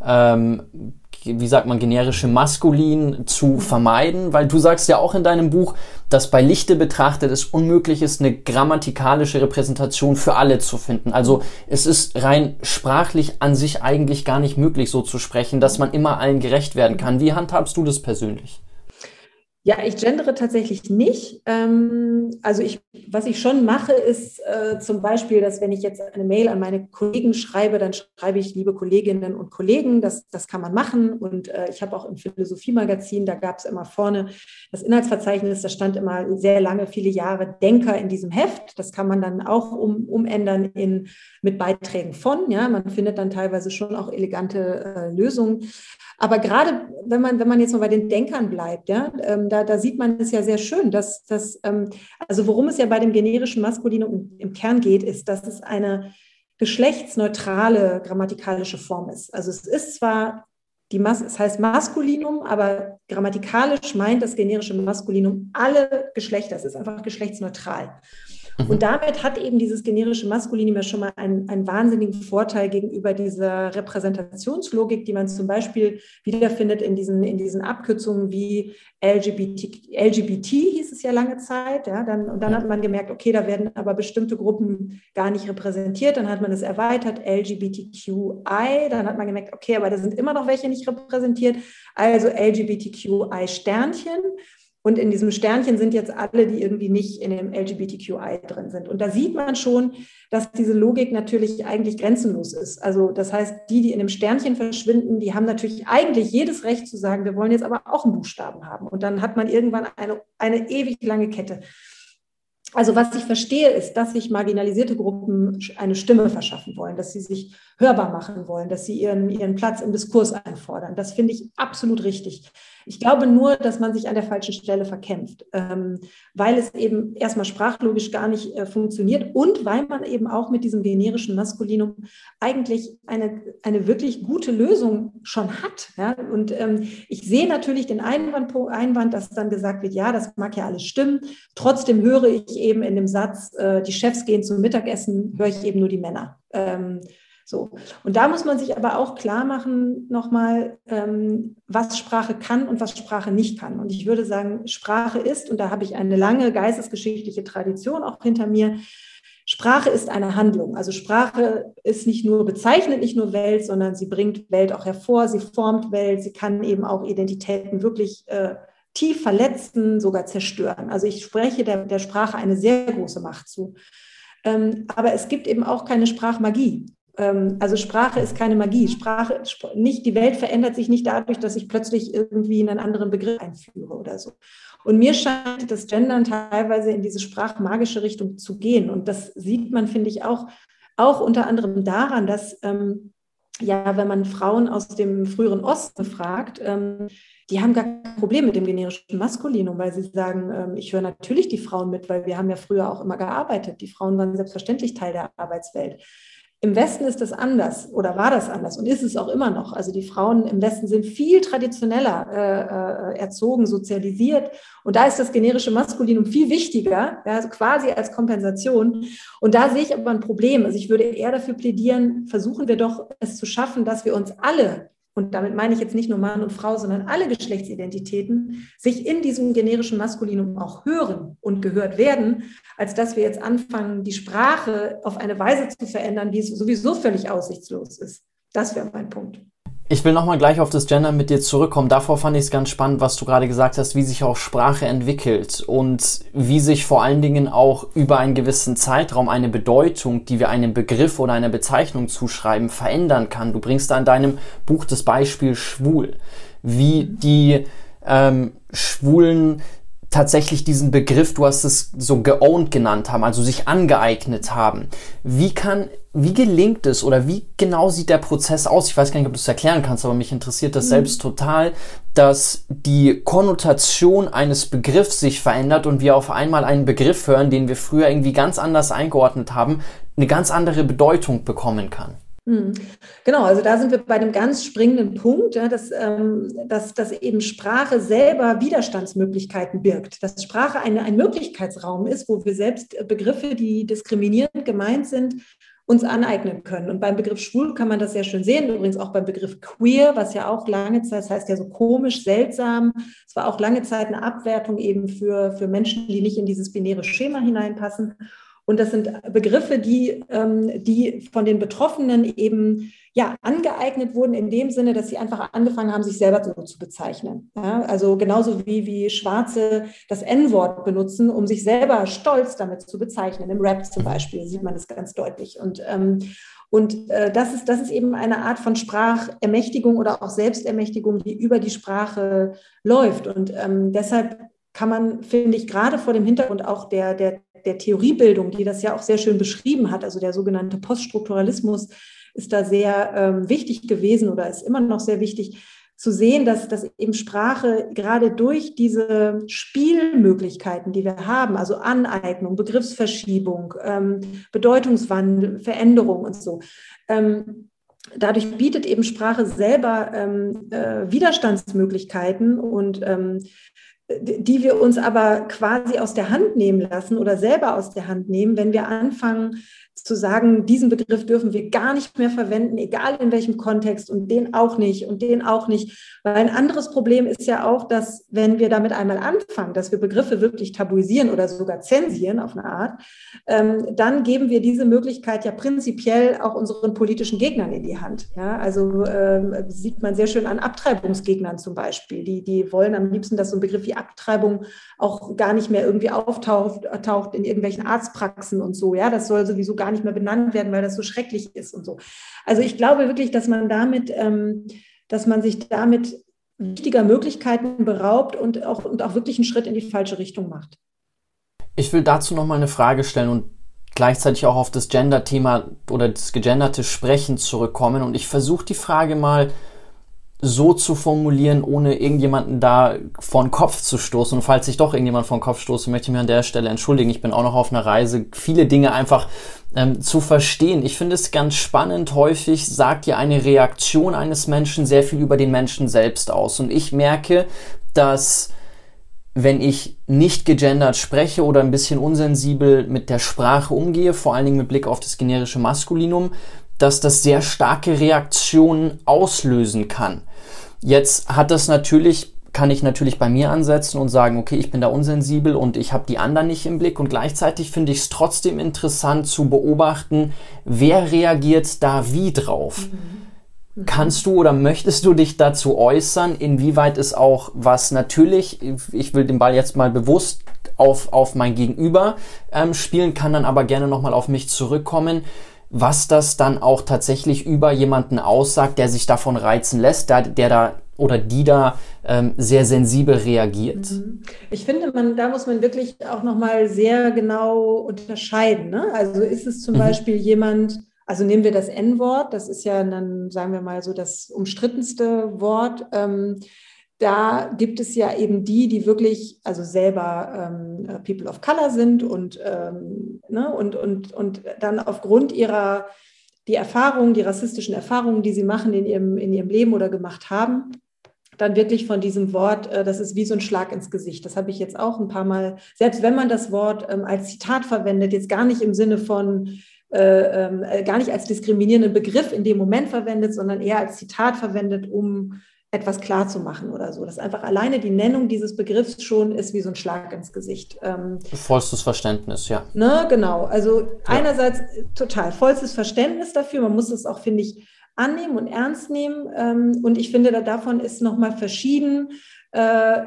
ähm, wie sagt man, generische Maskulin zu vermeiden, weil du sagst ja auch in deinem Buch, dass bei Lichte betrachtet es unmöglich ist, eine grammatikalische Repräsentation für alle zu finden. Also es ist rein sprachlich an sich eigentlich gar nicht möglich, so zu sprechen, dass man immer allen gerecht werden kann. Wie handhabst du das persönlich? Ja, ich gendere tatsächlich nicht. Ähm, also ich, was ich schon mache, ist äh, zum Beispiel, dass wenn ich jetzt eine Mail an meine Kollegen schreibe, dann schreibe ich liebe Kolleginnen und Kollegen. Das, das kann man machen. Und äh, ich habe auch im Philosophie-Magazin, da gab es immer vorne das Inhaltsverzeichnis, da stand immer sehr lange, viele Jahre Denker in diesem Heft. Das kann man dann auch um, umändern in, mit Beiträgen von. Ja, man findet dann teilweise schon auch elegante äh, Lösungen. Aber gerade wenn man, wenn man jetzt mal bei den Denkern bleibt, ja, ähm, da, da sieht man es ja sehr schön, dass, dass ähm, also worum es ja bei dem generischen Maskulinum im Kern geht, ist, dass es eine geschlechtsneutrale grammatikalische Form ist. Also es ist zwar die Mas es heißt Maskulinum, aber grammatikalisch meint das generische Maskulinum alle Geschlechter. Es ist einfach geschlechtsneutral. Und mhm. damit hat eben dieses generische Maskulinum ja schon mal einen, einen wahnsinnigen Vorteil gegenüber dieser Repräsentationslogik, die man zum Beispiel wiederfindet in diesen, in diesen Abkürzungen wie LGBT, LGBT hieß es ja lange Zeit. Ja, dann, und dann hat man gemerkt, okay, da werden aber bestimmte Gruppen gar nicht repräsentiert. Dann hat man es erweitert, LGBTQI. Dann hat man gemerkt, okay, aber da sind immer noch welche nicht repräsentiert. Also LGBTQI-Sternchen. Und in diesem Sternchen sind jetzt alle, die irgendwie nicht in dem LGBTQI drin sind. Und da sieht man schon, dass diese Logik natürlich eigentlich grenzenlos ist. Also das heißt, die, die in dem Sternchen verschwinden, die haben natürlich eigentlich jedes Recht zu sagen, wir wollen jetzt aber auch einen Buchstaben haben. Und dann hat man irgendwann eine, eine ewig lange Kette. Also was ich verstehe, ist, dass sich marginalisierte Gruppen eine Stimme verschaffen wollen, dass sie sich hörbar machen wollen, dass sie ihren, ihren Platz im Diskurs einfordern. Das finde ich absolut richtig. Ich glaube nur, dass man sich an der falschen Stelle verkämpft, ähm, weil es eben erstmal sprachlogisch gar nicht äh, funktioniert und weil man eben auch mit diesem generischen Maskulinum eigentlich eine, eine wirklich gute Lösung schon hat. Und ähm, ich sehe natürlich den Einwand, Einwand, dass dann gesagt wird, ja, das mag ja alles stimmen. Trotzdem höre ich eben in dem Satz, äh, die Chefs gehen zum Mittagessen, höre ich eben nur die Männer. So. Und da muss man sich aber auch klar machen, nochmal, ähm, was Sprache kann und was Sprache nicht kann. Und ich würde sagen, Sprache ist, und da habe ich eine lange geistesgeschichtliche Tradition auch hinter mir, Sprache ist eine Handlung. Also Sprache ist nicht nur bezeichnet, nicht nur Welt, sondern sie bringt Welt auch hervor, sie formt Welt, sie kann eben auch Identitäten wirklich äh, tief verletzen, sogar zerstören. Also ich spreche der, der Sprache eine sehr große Macht zu. Ähm, aber es gibt eben auch keine Sprachmagie. Ähm, also Sprache ist keine Magie. Sprache, nicht, die Welt verändert sich nicht dadurch, dass ich plötzlich irgendwie einen anderen Begriff einführe oder so. Und mir scheint das Gendern teilweise in diese sprachmagische Richtung zu gehen. Und das sieht man, finde ich, auch, auch unter anderem daran, dass ähm, ja, wenn man Frauen aus dem früheren Osten fragt, ähm, die haben gar kein Problem mit dem generischen Maskulinum, weil sie sagen, ähm, ich höre natürlich die Frauen mit, weil wir haben ja früher auch immer gearbeitet. Die Frauen waren selbstverständlich Teil der Arbeitswelt. Im Westen ist das anders oder war das anders und ist es auch immer noch. Also die Frauen im Westen sind viel traditioneller äh, äh, erzogen, sozialisiert und da ist das generische Maskulinum viel wichtiger, ja, also quasi als Kompensation. Und da sehe ich aber ein Problem. Also ich würde eher dafür plädieren, versuchen wir doch es zu schaffen, dass wir uns alle und damit meine ich jetzt nicht nur Mann und Frau, sondern alle Geschlechtsidentitäten, sich in diesem generischen Maskulinum auch hören und gehört werden, als dass wir jetzt anfangen, die Sprache auf eine Weise zu verändern, es sowieso völlig aussichtslos ist. Das wäre mein Punkt. Ich will nochmal gleich auf das Gender mit dir zurückkommen. Davor fand ich es ganz spannend, was du gerade gesagt hast, wie sich auch Sprache entwickelt und wie sich vor allen Dingen auch über einen gewissen Zeitraum eine Bedeutung, die wir einem Begriff oder einer Bezeichnung zuschreiben, verändern kann. Du bringst da in deinem Buch das Beispiel schwul, wie die ähm, Schwulen tatsächlich diesen Begriff, du hast es so geowned genannt haben, also sich angeeignet haben. Wie kann, wie gelingt es oder wie genau sieht der Prozess aus? Ich weiß gar nicht, ob du es erklären kannst, aber mich interessiert das mhm. selbst total, dass die Konnotation eines Begriffs sich verändert und wir auf einmal einen Begriff hören, den wir früher irgendwie ganz anders eingeordnet haben, eine ganz andere Bedeutung bekommen kann. Hm. Genau, also da sind wir bei einem ganz springenden Punkt, dass, ähm, dass, dass eben Sprache selber Widerstandsmöglichkeiten birgt, dass Sprache eine, ein Möglichkeitsraum ist, wo wir selbst Begriffe, die diskriminierend gemeint sind, uns aneignen können. Und beim Begriff schwul kann man das sehr schön sehen, übrigens auch beim Begriff queer, was ja auch lange Zeit, das heißt ja so komisch, seltsam, es war auch lange Zeit eine Abwertung eben für, für Menschen, die nicht in dieses binäre Schema hineinpassen. Und das sind Begriffe, die, ähm, die von den Betroffenen eben ja, angeeignet wurden in dem Sinne, dass sie einfach angefangen haben, sich selber so zu bezeichnen. Ja, also genauso wie, wie Schwarze das N-Wort benutzen, um sich selber stolz damit zu bezeichnen. Im Rap zum Beispiel sieht man das ganz deutlich. Und, ähm, und äh, das, ist, das ist eben eine Art von Sprachermächtigung oder auch Selbstermächtigung, die über die Sprache läuft. Und ähm, deshalb kann man, finde ich, gerade vor dem Hintergrund auch der, der der Theoriebildung, die das ja auch sehr schön beschrieben hat, also der sogenannte Poststrukturalismus, ist da sehr ähm, wichtig gewesen oder ist immer noch sehr wichtig zu sehen, dass, dass eben Sprache gerade durch diese Spielmöglichkeiten, die wir haben, also Aneignung, Begriffsverschiebung, ähm, Bedeutungswandel, Veränderung und so, ähm, dadurch bietet eben Sprache selber ähm, äh, Widerstandsmöglichkeiten und ähm, die wir uns aber quasi aus der Hand nehmen lassen oder selber aus der Hand nehmen, wenn wir anfangen, zu sagen, diesen Begriff dürfen wir gar nicht mehr verwenden, egal in welchem Kontext und den auch nicht und den auch nicht. Weil ein anderes Problem ist ja auch, dass wenn wir damit einmal anfangen, dass wir Begriffe wirklich tabuisieren oder sogar zensieren auf eine Art, ähm, dann geben wir diese Möglichkeit ja prinzipiell auch unseren politischen Gegnern in die Hand. Ja, also ähm, sieht man sehr schön an Abtreibungsgegnern zum Beispiel. Die, die wollen am liebsten, dass so ein Begriff wie Abtreibung auch gar nicht mehr irgendwie auftaucht taucht in irgendwelchen Arztpraxen und so. Ja, das soll sowieso gar gar nicht mehr benannt werden, weil das so schrecklich ist und so. Also ich glaube wirklich, dass man damit, ähm, dass man sich damit wichtiger Möglichkeiten beraubt und auch, und auch wirklich einen Schritt in die falsche Richtung macht. Ich will dazu noch mal eine Frage stellen und gleichzeitig auch auf das Gender-Thema oder das gegenderte Sprechen zurückkommen. Und ich versuche die Frage mal so zu formulieren, ohne irgendjemanden da vor den Kopf zu stoßen. Und falls ich doch irgendjemand vor den Kopf stoße, möchte ich mich an der Stelle entschuldigen. Ich bin auch noch auf einer Reise, viele Dinge einfach ähm, zu verstehen. Ich finde es ganz spannend. Häufig sagt ja eine Reaktion eines Menschen sehr viel über den Menschen selbst aus. Und ich merke, dass wenn ich nicht gegendert spreche oder ein bisschen unsensibel mit der Sprache umgehe, vor allen Dingen mit Blick auf das generische Maskulinum, dass das sehr starke Reaktionen auslösen kann. Jetzt hat das natürlich kann ich natürlich bei mir ansetzen und sagen, okay, ich bin da unsensibel und ich habe die anderen nicht im Blick und gleichzeitig finde ich es trotzdem interessant zu beobachten, wer reagiert da wie drauf. Mhm. Kannst du oder möchtest du dich dazu äußern, inwieweit es auch was natürlich, ich will den Ball jetzt mal bewusst auf, auf mein Gegenüber ähm, spielen, kann dann aber gerne nochmal auf mich zurückkommen, was das dann auch tatsächlich über jemanden aussagt, der sich davon reizen lässt, der, der da oder die da ähm, sehr sensibel reagiert. Mhm. Ich finde, man, da muss man wirklich auch nochmal sehr genau unterscheiden. Ne? Also ist es zum mhm. Beispiel jemand, also nehmen wir das N-Wort, das ist ja dann, sagen wir mal so, das umstrittenste Wort. Ähm, da gibt es ja eben die, die wirklich also selber ähm, People of Color sind und, ähm, ne, und, und, und dann aufgrund ihrer die Erfahrungen, die rassistischen Erfahrungen, die sie machen in ihrem, in ihrem Leben oder gemacht haben, dann wirklich von diesem Wort, äh, das ist wie so ein Schlag ins Gesicht. Das habe ich jetzt auch ein paar Mal, selbst wenn man das Wort ähm, als Zitat verwendet, jetzt gar nicht im Sinne von, äh, ähm, äh, gar nicht als diskriminierenden Begriff in dem Moment verwendet, sondern eher als Zitat verwendet, um etwas klar zu machen oder so. Dass einfach alleine die Nennung dieses Begriffs schon ist wie so ein Schlag ins Gesicht. Ähm, vollstes Verständnis, ja. Ne, genau. Also ja. einerseits total vollstes Verständnis dafür. Man muss es auch, finde ich, annehmen und ernst nehmen. Ähm, und ich finde, davon ist nochmal verschieden äh,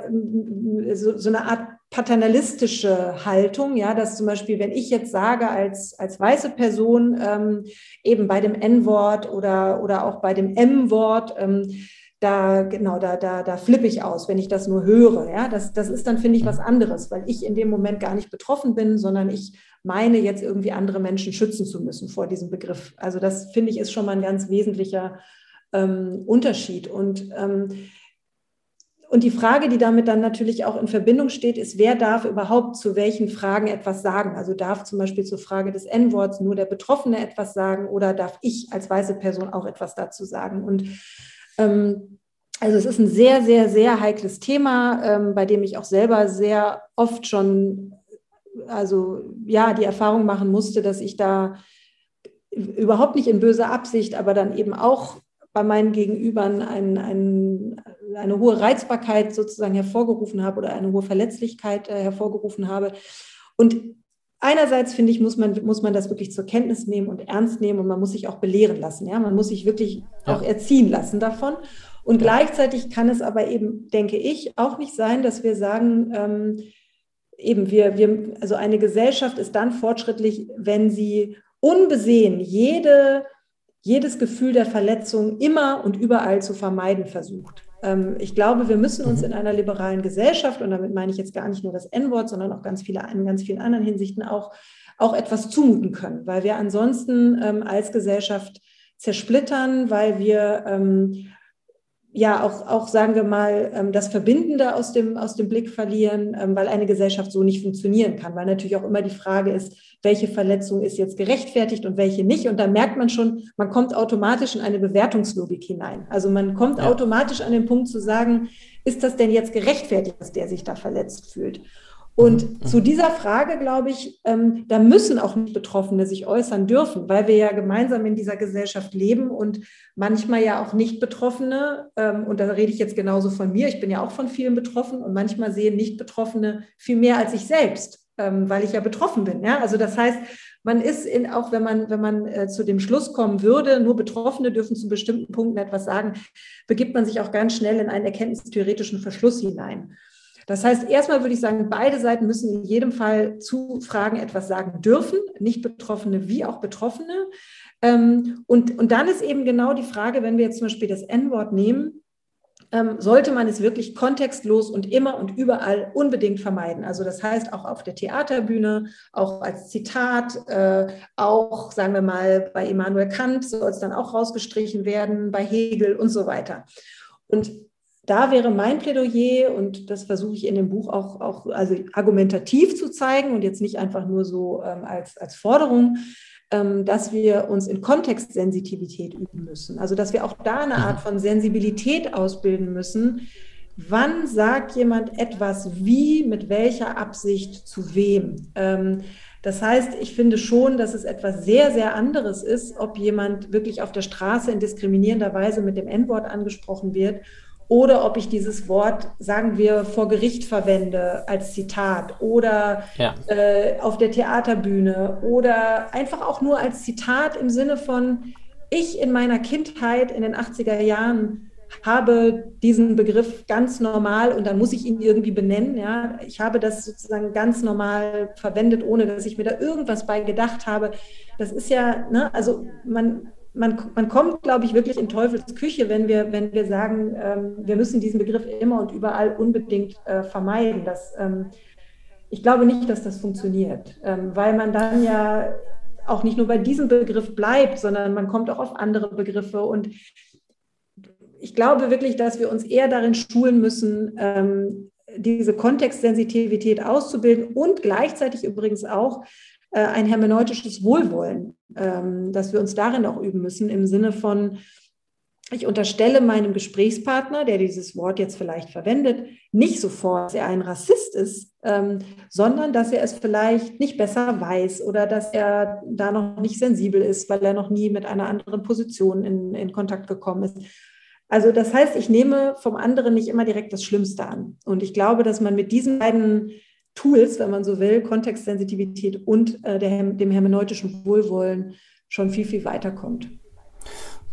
so, so, eine Art paternalistische Haltung, ja, dass zum Beispiel, wenn ich jetzt sage als, als weiße Person ähm, eben bei dem N-Wort oder, oder auch bei dem M-Wort, ähm, da genau, da, da, da flippe ich aus, wenn ich das nur höre. Ja, das, das ist dann, finde ich, was anderes, weil ich in dem Moment gar nicht betroffen bin, sondern ich meine jetzt irgendwie andere Menschen schützen zu müssen vor diesem Begriff. Also das finde ich ist schon mal ein ganz wesentlicher ähm, Unterschied. Und ähm, und die Frage, die damit dann natürlich auch in Verbindung steht, ist, wer darf überhaupt zu welchen Fragen etwas sagen? Also darf zum Beispiel zur Frage des N-Worts nur der Betroffene etwas sagen oder darf ich als weiße Person auch etwas dazu sagen? Und ähm, also es ist ein sehr, sehr, sehr heikles Thema, ähm, bei dem ich auch selber sehr oft schon, also ja, die Erfahrung machen musste, dass ich da überhaupt nicht in böser Absicht, aber dann eben auch bei meinen Gegenübern ein, ein, eine hohe Reizbarkeit sozusagen hervorgerufen habe oder eine hohe Verletzlichkeit äh, hervorgerufen habe. Und einerseits finde ich, muss man, muss man das wirklich zur Kenntnis nehmen und ernst nehmen und man muss sich auch belehren lassen. Ja? Man muss sich wirklich ja. auch erziehen lassen davon. Und ja. gleichzeitig kann es aber eben, denke ich, auch nicht sein, dass wir sagen, ähm, eben wir, wir, also eine Gesellschaft ist dann fortschrittlich, wenn sie unbesehen jede, jedes Gefühl der Verletzung immer und überall zu vermeiden versucht. Ähm, ich glaube, wir müssen uns mhm. in einer liberalen Gesellschaft, und damit meine ich jetzt gar nicht nur das N-Wort, sondern auch ganz viele, in ganz vielen anderen Hinsichten auch, auch etwas zumuten können, weil wir ansonsten ähm, als Gesellschaft zersplittern, weil wir ähm, ja auch, auch, sagen wir mal, ähm, das Verbindende aus dem, aus dem Blick verlieren, ähm, weil eine Gesellschaft so nicht funktionieren kann, weil natürlich auch immer die Frage ist, welche Verletzung ist jetzt gerechtfertigt und welche nicht. Und da merkt man schon, man kommt automatisch in eine Bewertungslogik hinein. Also man kommt ja. automatisch an den Punkt zu sagen, ist das denn jetzt gerechtfertigt, dass der sich da verletzt fühlt? Und mhm. zu dieser Frage, glaube ich, ähm, da müssen auch nicht Betroffene sich äußern dürfen, weil wir ja gemeinsam in dieser Gesellschaft leben und manchmal ja auch nicht Betroffene, ähm, und da rede ich jetzt genauso von mir, ich bin ja auch von vielen betroffen und manchmal sehen nicht Betroffene viel mehr als ich selbst, ähm, weil ich ja betroffen bin. Ja? Also das heißt, man ist in, auch wenn man, wenn man äh, zu dem Schluss kommen würde, nur Betroffene dürfen zu bestimmten Punkten etwas sagen, begibt man sich auch ganz schnell in einen erkenntnistheoretischen Verschluss hinein. Das heißt, erstmal würde ich sagen, beide Seiten müssen in jedem Fall zu Fragen etwas sagen dürfen, nicht Betroffene wie auch Betroffene. Ähm, und, und dann ist eben genau die Frage, wenn wir jetzt zum Beispiel das N-Wort nehmen, ähm, sollte man es wirklich kontextlos und immer und überall unbedingt vermeiden. Also das heißt auch auf der Theaterbühne, auch als Zitat, äh, auch sagen wir mal bei Immanuel Kant soll es dann auch rausgestrichen werden, bei Hegel und so weiter. Und da wäre mein Plädoyer, und das versuche ich in dem Buch auch, auch also argumentativ zu zeigen und jetzt nicht einfach nur so ähm, als, als Forderung, ähm, dass wir uns in Kontextsensitivität üben müssen. Also dass wir auch da eine Art von Sensibilität ausbilden müssen. Wann sagt jemand etwas wie, mit welcher Absicht, zu wem? Ähm, das heißt, ich finde schon, dass es etwas sehr, sehr anderes ist, ob jemand wirklich auf der Straße in diskriminierender Weise mit dem N-Wort angesprochen wird oder ob ich dieses Wort, sagen wir, vor Gericht verwende als Zitat oder ja. äh, auf der Theaterbühne oder einfach auch nur als Zitat im Sinne von, ich in meiner Kindheit in den 80er Jahren habe diesen Begriff ganz normal und dann muss ich ihn irgendwie benennen. Ja. Ich habe das sozusagen ganz normal verwendet, ohne dass ich mir da irgendwas bei gedacht habe. Das ist ja, ne, also man man, man kommt, glaube ich, wirklich in Teufels Küche, wenn wir, wenn wir sagen, ähm, wir müssen diesen Begriff immer und überall unbedingt äh, vermeiden. Das, ähm, ich glaube nicht, dass das funktioniert, ähm, weil man dann ja auch nicht nur bei diesem Begriff bleibt, sondern man kommt auch auf andere Begriffe. Und ich glaube wirklich, dass wir uns eher darin schulen müssen, ähm, diese Kontextsensitivität auszubilden und gleichzeitig übrigens auch äh, ein hermeneutisches Wohlwollen. ähm, dass wir uns darin auch üben müssen, im Sinne von, ich unterstelle meinem Gesprächspartner, der dieses Wort jetzt vielleicht verwendet, nicht sofort, dass er ein Rassist ist, ähm, sondern dass er es vielleicht nicht besser weiß oder dass er da noch nicht sensibel ist, weil er noch nie mit einer anderen Position in, in Kontakt gekommen ist. Also das heißt, ich nehme vom anderen nicht immer direkt das Schlimmste an. Und ich glaube, dass man mit diesen beiden Tools, wenn man so will, Kontextsensitivität und äh, der, dem hermeneutischen Wohlwollen schon viel, viel weiterkommt.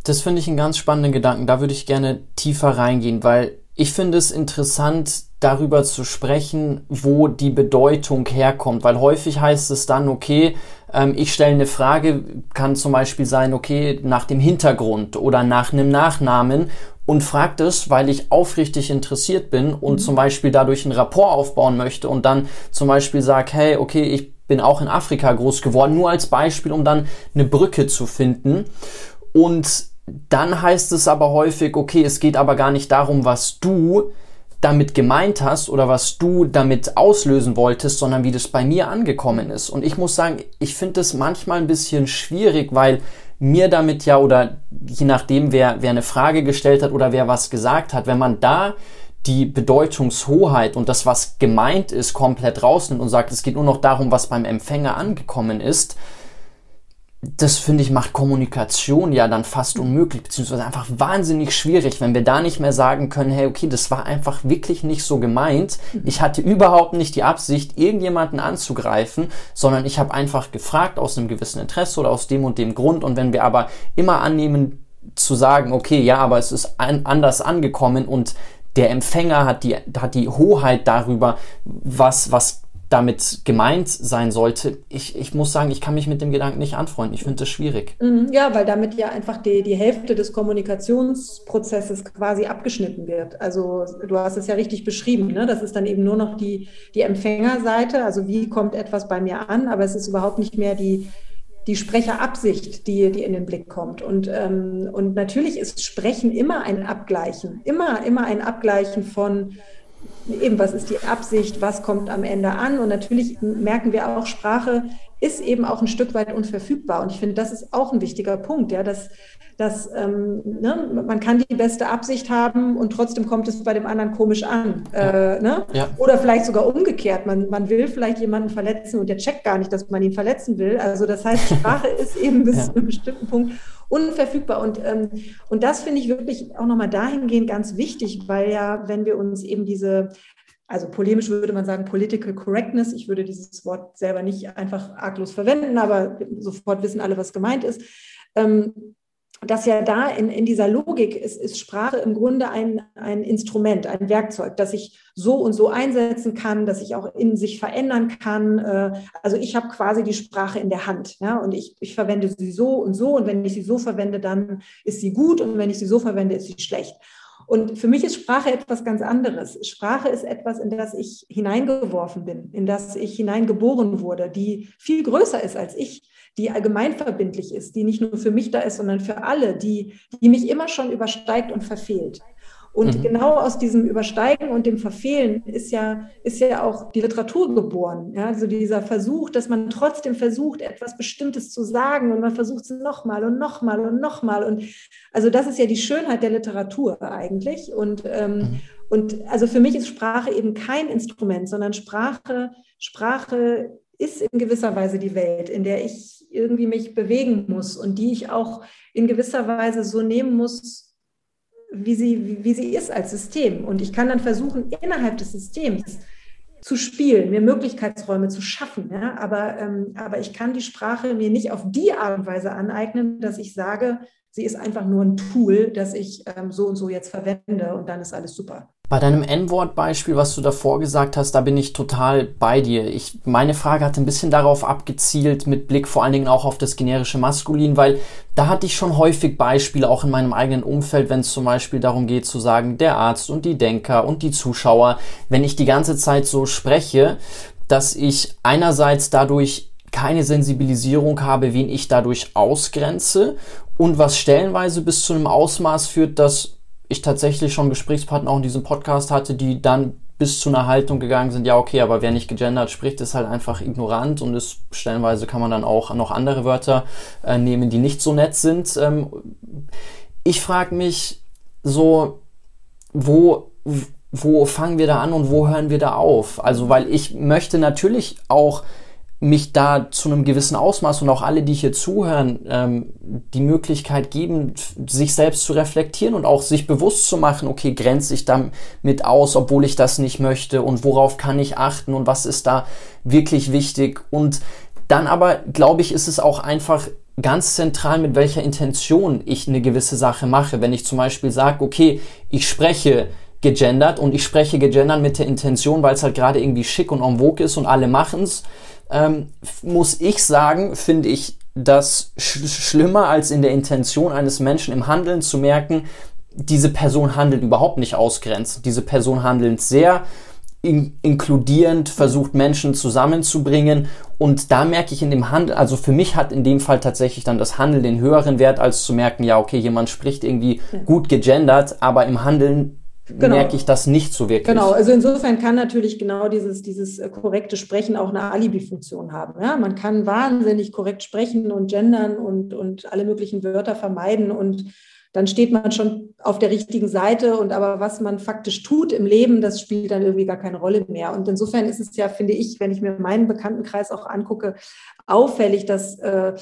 Das finde ich einen ganz spannenden Gedanken. Da würde ich gerne tiefer reingehen, weil ich finde es interessant, darüber zu sprechen, wo die Bedeutung herkommt, weil häufig heißt es dann, okay, ähm, ich stelle eine Frage, kann zum Beispiel sein, okay, nach dem Hintergrund oder nach einem Nachnamen und fragt es, weil ich aufrichtig interessiert bin und mhm. zum Beispiel dadurch einen Rapport aufbauen möchte und dann zum Beispiel sage, hey, okay, ich bin auch in Afrika groß geworden, nur als Beispiel, um dann eine Brücke zu finden. Und dann heißt es aber häufig, okay, es geht aber gar nicht darum, was du damit gemeint hast oder was du damit auslösen wolltest, sondern wie das bei mir angekommen ist. Und ich muss sagen, ich finde das manchmal ein bisschen schwierig, weil mir damit ja oder je nachdem, wer, wer eine Frage gestellt hat oder wer was gesagt hat, wenn man da die Bedeutungshoheit und das, was gemeint ist, komplett rausnimmt und sagt, es geht nur noch darum, was beim Empfänger angekommen ist, das finde ich macht Kommunikation ja dann fast unmöglich, beziehungsweise einfach wahnsinnig schwierig, wenn wir da nicht mehr sagen können, hey, okay, das war einfach wirklich nicht so gemeint. Ich hatte überhaupt nicht die Absicht, irgendjemanden anzugreifen, sondern ich habe einfach gefragt aus einem gewissen Interesse oder aus dem und dem Grund. Und wenn wir aber immer annehmen zu sagen, okay, ja, aber es ist an, anders angekommen und der Empfänger hat die, hat die Hoheit darüber, was, was damit gemeint sein sollte. Ich, ich muss sagen, ich kann mich mit dem Gedanken nicht anfreunden. Ich finde das schwierig. Mhm, ja, weil damit ja einfach die, die Hälfte des Kommunikationsprozesses quasi abgeschnitten wird. Also du hast es ja richtig beschrieben. Ne? Das ist dann eben nur noch die, die Empfängerseite. Also wie kommt etwas bei mir an? Aber es ist überhaupt nicht mehr die, die Sprecherabsicht, die, die in den Blick kommt. Und, ähm, und natürlich ist Sprechen immer ein Abgleichen. Immer, immer ein Abgleichen von eben, was ist die Absicht, was kommt am Ende an. Und natürlich merken wir auch, Sprache ist eben auch ein Stück weit unverfügbar. Und ich finde, das ist auch ein wichtiger Punkt, ja, dass, dass ähm, ne, man kann die beste Absicht haben und trotzdem kommt es bei dem anderen komisch an. Äh, ne? ja. Oder vielleicht sogar umgekehrt. Man, man will vielleicht jemanden verletzen und der checkt gar nicht, dass man ihn verletzen will. Also das heißt, Sprache ist eben bis ja. zu einem bestimmten Punkt unverfügbar. Und, ähm, und das finde ich wirklich auch nochmal dahingehend ganz wichtig, weil ja, wenn wir uns eben diese also polemisch würde man sagen Political Correctness. Ich würde dieses Wort selber nicht einfach arglos verwenden, aber sofort wissen alle, was gemeint ist. Ähm, dass ja da in, in dieser Logik ist, ist Sprache im Grunde ein, ein Instrument, ein Werkzeug, das ich so und so einsetzen kann, dass ich auch in sich verändern kann. Äh, also ich habe quasi die Sprache in der Hand ja, und ich, ich verwende sie so und so und wenn ich sie so verwende, dann ist sie gut und wenn ich sie so verwende, ist sie schlecht. Und für mich ist Sprache etwas ganz anderes. Sprache ist etwas, in das ich hineingeworfen bin, in das ich hineingeboren wurde, die viel größer ist als ich die allgemeinverbindlich ist, die nicht nur für mich da ist, sondern für alle, die, die mich immer schon übersteigt und verfehlt. Und mhm. genau aus diesem Übersteigen und dem Verfehlen ist ja, ist ja auch die Literatur geboren. Ja? Also dieser Versuch, dass man trotzdem versucht, etwas Bestimmtes zu sagen und man versucht es nochmal und nochmal und nochmal. Und also das ist ja die Schönheit der Literatur eigentlich. Und, ähm, mhm. und also für mich ist Sprache eben kein Instrument, sondern Sprache, Sprache ist in gewisser Weise die Welt, in der ich irgendwie mich bewegen muss und die ich auch in gewisser Weise so nehmen muss, wie sie, wie sie ist als System. Und ich kann dann versuchen, innerhalb des Systems zu spielen, mir Möglichkeitsräume zu schaffen. Ja? Aber, ähm, aber ich kann die Sprache mir nicht auf die Art und Weise aneignen, dass ich sage, sie ist einfach nur ein Tool, das ich ähm, so und so jetzt verwende und dann ist alles super. Bei deinem N-Wort-Beispiel, was du davor gesagt hast, da bin ich total bei dir. Ich, meine Frage hat ein bisschen darauf abgezielt, mit Blick vor allen Dingen auch auf das generische Maskulin, weil da hatte ich schon häufig Beispiele, auch in meinem eigenen Umfeld, wenn es zum Beispiel darum geht zu sagen, der Arzt und die Denker und die Zuschauer, wenn ich die ganze Zeit so spreche, dass ich einerseits dadurch keine Sensibilisierung habe, wen ich dadurch ausgrenze und was stellenweise bis zu einem Ausmaß führt, dass ich tatsächlich schon Gesprächspartner auch in diesem Podcast hatte, die dann bis zu einer Haltung gegangen sind, ja, okay, aber wer nicht gegendert spricht, ist halt einfach ignorant und ist stellenweise kann man dann auch noch andere Wörter äh, nehmen, die nicht so nett sind. Ähm, ich frage mich so, wo, wo fangen wir da an und wo hören wir da auf? Also, weil ich möchte natürlich auch mich da zu einem gewissen Ausmaß und auch alle, die hier zuhören, ähm, die Möglichkeit geben, sich selbst zu reflektieren und auch sich bewusst zu machen, okay, grenze ich damit aus, obwohl ich das nicht möchte und worauf kann ich achten und was ist da wirklich wichtig. Und dann aber, glaube ich, ist es auch einfach ganz zentral, mit welcher Intention ich eine gewisse Sache mache. Wenn ich zum Beispiel sage, okay, ich spreche gegendert und ich spreche gegendert mit der Intention, weil es halt gerade irgendwie schick und en vogue ist und alle machen's, ähm, muss ich sagen, finde ich das sch schlimmer als in der Intention eines Menschen im Handeln zu merken, diese Person handelt überhaupt nicht ausgrenzend. Diese Person handelt sehr in inkludierend, versucht Menschen zusammenzubringen. Und da merke ich in dem Handel, also für mich hat in dem Fall tatsächlich dann das Handeln den höheren Wert, als zu merken, ja, okay, jemand spricht irgendwie gut gegendert, aber im Handeln genau. merke ich das nicht so wirklich. Genau, also insofern kann natürlich genau dieses, dieses äh, korrekte Sprechen auch eine Alibi-Funktion haben. Ja? Man kann wahnsinnig korrekt sprechen und gendern und, und alle möglichen Wörter vermeiden und dann steht man schon auf der richtigen Seite und aber was man faktisch tut im Leben, das spielt dann irgendwie gar keine Rolle mehr. Und insofern ist es ja, finde ich, wenn ich mir meinen Bekanntenkreis auch angucke, auffällig, dass äh,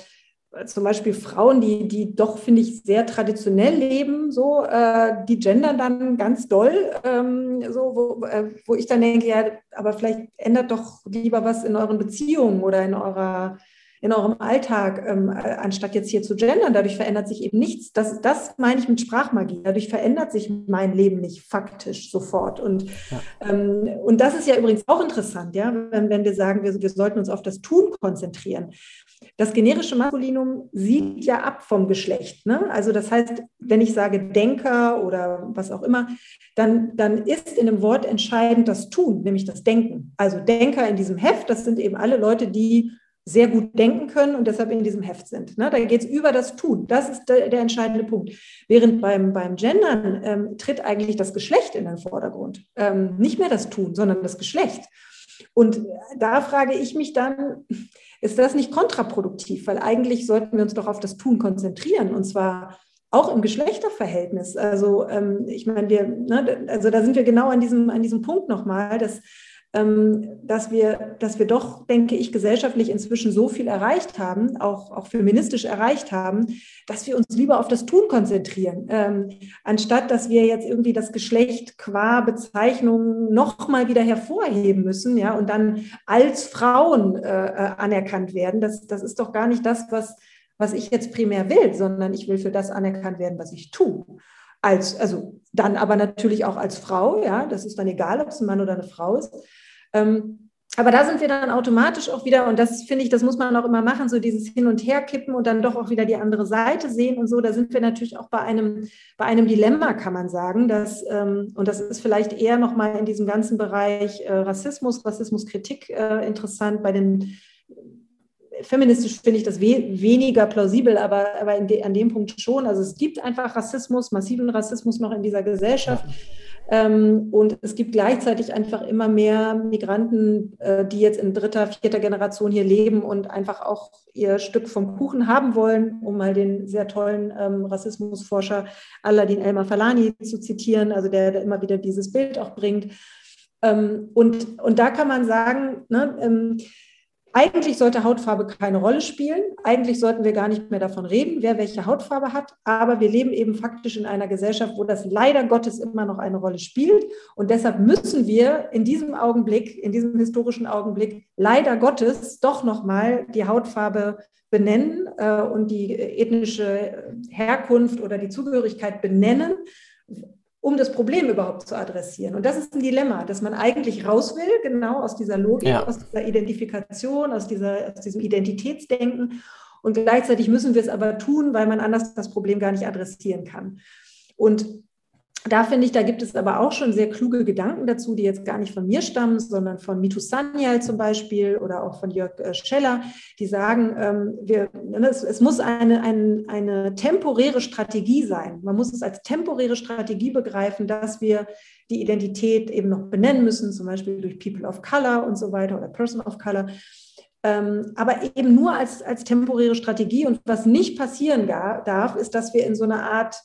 zum Beispiel Frauen, die, die doch, finde ich, sehr traditionell leben, so, äh, die gendern dann ganz doll, ähm, so, wo, äh, wo ich dann denke, ja, aber vielleicht ändert doch lieber was in euren Beziehungen oder in eurer in eurem Alltag, ähm, äh, anstatt jetzt hier zu gendern. Dadurch verändert sich eben nichts. Das, das meine ich mit Sprachmagie. Dadurch verändert sich mein Leben nicht faktisch sofort. Und, ja. ähm, und das ist ja übrigens auch interessant, ja, wenn, wenn wir sagen, wir, wir sollten uns auf das Tun konzentrieren. Das generische Maskulinum sieht ja ab vom Geschlecht. Ne? Also das heißt, wenn ich sage Denker oder was auch immer, dann, dann ist in einem Wort entscheidend das Tun, nämlich das Denken. Also Denker in diesem Heft, das sind eben alle Leute, die sehr gut denken können und deshalb in diesem Heft sind. Ne? Da geht es über das Tun. Das ist der, der, entscheidende Punkt. Während beim, beim Gendern ähm, tritt eigentlich das Geschlecht in den Vordergrund. Ähm, nicht mehr das Tun, sondern das Geschlecht. Und da frage ich mich dann, ist das nicht kontraproduktiv? Weil eigentlich sollten wir uns doch auf das Tun konzentrieren und zwar auch im Geschlechterverhältnis. Also ähm, ich meine, wir, ne, also da sind wir genau an diesem, an diesem Punkt nochmal, dass dass wir, dass wir doch, denke ich, gesellschaftlich inzwischen so viel erreicht haben, auch, auch feministisch erreicht haben, dass wir uns lieber auf das Tun konzentrieren, ähm, anstatt dass wir jetzt irgendwie das Geschlecht qua Bezeichnung nochmal wieder hervorheben müssen, ja, und dann als Frauen äh, äh, anerkannt werden. Das, das ist doch gar nicht das, was, was ich jetzt primär will, sondern ich will für das anerkannt werden, was ich tue als, also dann aber natürlich auch als Frau, ja, das ist dann egal, ob es ein Mann oder eine Frau ist. Ähm, aber da sind wir dann automatisch auch wieder, und das finde ich, das muss man auch immer machen, so dieses Hin- und Herkippen und dann doch auch wieder die andere Seite sehen und so. Da sind wir natürlich auch bei einem, bei einem Dilemma, kann man sagen. Dass, ähm, und das ist vielleicht eher nochmal in diesem ganzen Bereich äh, Rassismus, Rassismuskritik äh, interessant. Bei den feministisch finde ich das we weniger plausibel, aber, aber de an dem Punkt schon. Also es gibt einfach Rassismus, massiven Rassismus noch in dieser Gesellschaft. Ähm, und es gibt gleichzeitig einfach immer mehr Migranten, äh, die jetzt in dritter, vierter Generation hier leben und einfach auch ihr Stück vom Kuchen haben wollen, um mal den sehr tollen ähm, Rassismusforscher Aladin Elmar Falani zu zitieren, also der, der immer wieder dieses Bild auch bringt. Ähm, und, und da kann man sagen, ne, ähm, eigentlich sollte Hautfarbe keine Rolle spielen. Eigentlich sollten wir gar nicht mehr davon reden, wer welche Hautfarbe hat. Aber wir leben eben faktisch in einer Gesellschaft, wo das leider Gottes immer noch eine Rolle spielt. Und deshalb müssen wir in diesem Augenblick, in diesem historischen Augenblick, leider Gottes doch nochmal die Hautfarbe benennen äh, und die ethnische Herkunft oder die Zugehörigkeit benennen, um das Problem überhaupt zu adressieren. Und das ist ein Dilemma, dass man eigentlich raus will, genau aus dieser Logik, ja. aus dieser Identifikation, aus, dieser, aus diesem Identitätsdenken. Und gleichzeitig müssen wir es aber tun, weil man anders das Problem gar nicht adressieren kann. Und da finde ich, da gibt es aber auch schon sehr kluge Gedanken dazu, die jetzt gar nicht von mir stammen, sondern von Mitu Sanyal zum Beispiel oder auch von Jörg äh, Scheller, die sagen, ähm, wir, ne, es, es muss eine, eine, eine temporäre Strategie sein. Man muss es als temporäre Strategie begreifen, dass wir die Identität eben noch benennen müssen, zum Beispiel durch People of Color und so weiter oder Person of Color. Ähm, aber eben nur als, als temporäre Strategie. Und was nicht passieren darf, ist, dass wir in so eine Art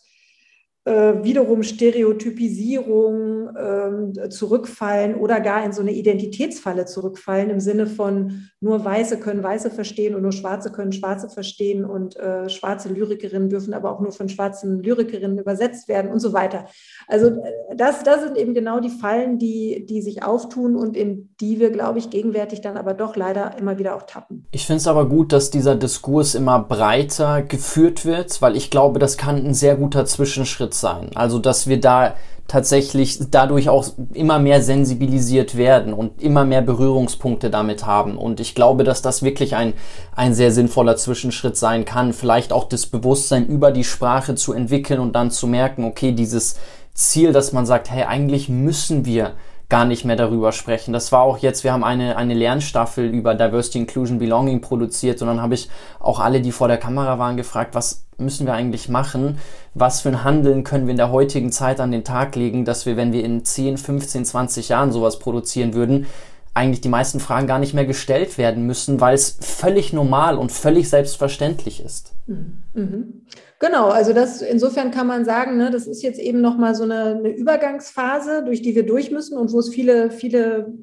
äh, wiederum Stereotypisierung äh, zurückfallen oder gar in so eine Identitätsfalle zurückfallen im Sinne von nur Weiße können Weiße verstehen und nur Schwarze können Schwarze verstehen und äh, schwarze Lyrikerinnen dürfen aber auch nur von schwarzen Lyrikerinnen übersetzt werden und so weiter. Also äh, das, das sind eben genau die Fallen, die, die sich auftun und in die wir, glaube ich, gegenwärtig dann aber doch leider immer wieder auch tappen. Ich finde es aber gut, dass dieser Diskurs immer breiter geführt wird, weil ich glaube, das kann ein sehr guter Zwischenschritt Schritt sein. Also, dass wir da tatsächlich dadurch auch immer mehr sensibilisiert werden und immer mehr Berührungspunkte damit haben. Und ich glaube, dass das wirklich ein, ein sehr sinnvoller Zwischenschritt sein kann. Vielleicht auch das Bewusstsein über die Sprache zu entwickeln und dann zu merken, okay, dieses Ziel, dass man sagt, hey, eigentlich müssen wir gar nicht mehr darüber sprechen. Das war auch jetzt, wir haben eine, eine Lernstaffel über Diversity, Inclusion, Belonging produziert und dann habe ich auch alle, die vor der Kamera waren, gefragt, was müssen wir eigentlich machen? Was für ein Handeln können wir in der heutigen Zeit an den Tag legen, dass wir, wenn wir in 10, 15, 20 Jahren sowas produzieren würden, eigentlich die meisten Fragen gar nicht mehr gestellt werden müssen, weil es völlig normal und völlig selbstverständlich ist. Mhm. mhm. Genau, also das insofern kann man sagen, ne, das ist jetzt eben nochmal so eine, eine, Übergangsphase, durch die wir durch müssen und wo es viele, viele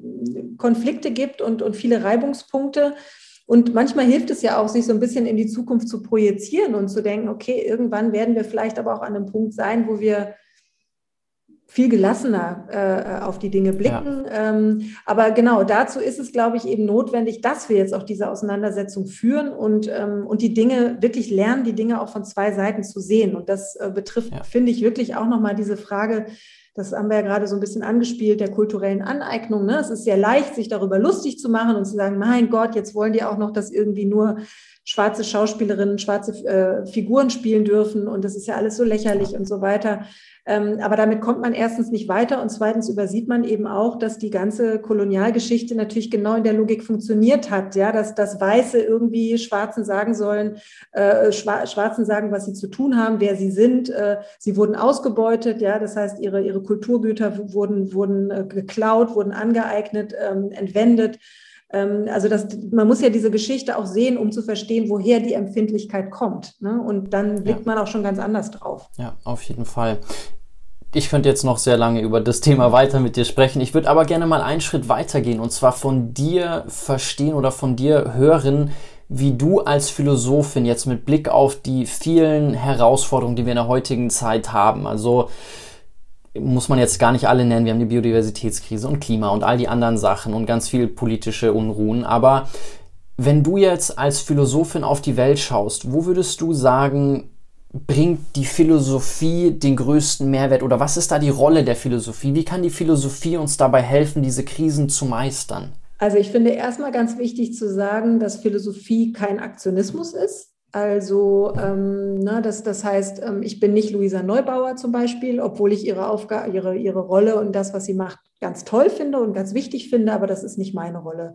Konflikte gibt und, und viele Reibungspunkte. Und manchmal hilft es ja auch, sich so ein bisschen in die Zukunft zu projizieren und zu denken, okay, irgendwann werden wir vielleicht aber auch an einem Punkt sein, wo wir viel gelassener äh, auf die Dinge blicken. Ja. Ähm, aber genau dazu ist es, glaube ich, eben notwendig, dass wir jetzt auch diese Auseinandersetzung führen und, ähm, und die Dinge wirklich lernen, die Dinge auch von zwei Seiten zu sehen. Und das äh, betrifft, ja. finde ich, wirklich auch nochmal diese Frage, das haben wir ja gerade so ein bisschen angespielt, der kulturellen Aneignung. Ne? Es ist sehr leicht, sich darüber lustig zu machen und zu sagen, mein Gott, jetzt wollen die auch noch, dass irgendwie nur schwarze Schauspielerinnen schwarze äh, Figuren spielen dürfen und das ist ja alles so lächerlich und so weiter. Ähm, aber damit kommt man erstens nicht weiter und zweitens übersieht man eben auch, dass die ganze Kolonialgeschichte natürlich genau in der Logik funktioniert hat, ja, dass das Weiße irgendwie Schwarzen sagen sollen, äh, Schwarzen sagen, was sie zu tun haben, wer sie sind. Äh, sie wurden ausgebeutet, ja, das heißt, ihre, ihre Kulturgüter wurden, wurden äh, geklaut, wurden angeeignet, ähm, entwendet. Ähm, also das, man muss ja diese Geschichte auch sehen, um zu verstehen, woher die Empfindlichkeit kommt. Ne? Und dann blickt ja. man auch schon ganz anders drauf. Ja, auf jeden Fall ich könnte jetzt noch sehr lange über das Thema weiter mit dir sprechen. Ich würde aber gerne mal einen Schritt weitergehen und zwar von dir verstehen oder von dir hören, wie du als Philosophin jetzt mit Blick auf die vielen Herausforderungen, die wir in der heutigen Zeit haben, also muss man jetzt gar nicht alle nennen, wir haben die Biodiversitätskrise und Klima und all die anderen Sachen und ganz viel politische Unruhen, aber wenn du jetzt als Philosophin auf die Welt schaust, wo würdest du sagen, bringt die Philosophie den größten Mehrwert oder was ist da die Rolle der Philosophie? Wie kann die Philosophie uns dabei helfen, diese Krisen zu meistern? Also ich finde erstmal ganz wichtig zu sagen, dass Philosophie kein Aktionismus ist. Also ähm, na, das, das heißt, ähm, ich bin nicht Luisa Neubauer zum Beispiel, obwohl ich ihre Aufgabe, ihre, ihre Rolle und das, was sie macht, ganz toll finde und ganz wichtig finde, aber das ist nicht meine Rolle.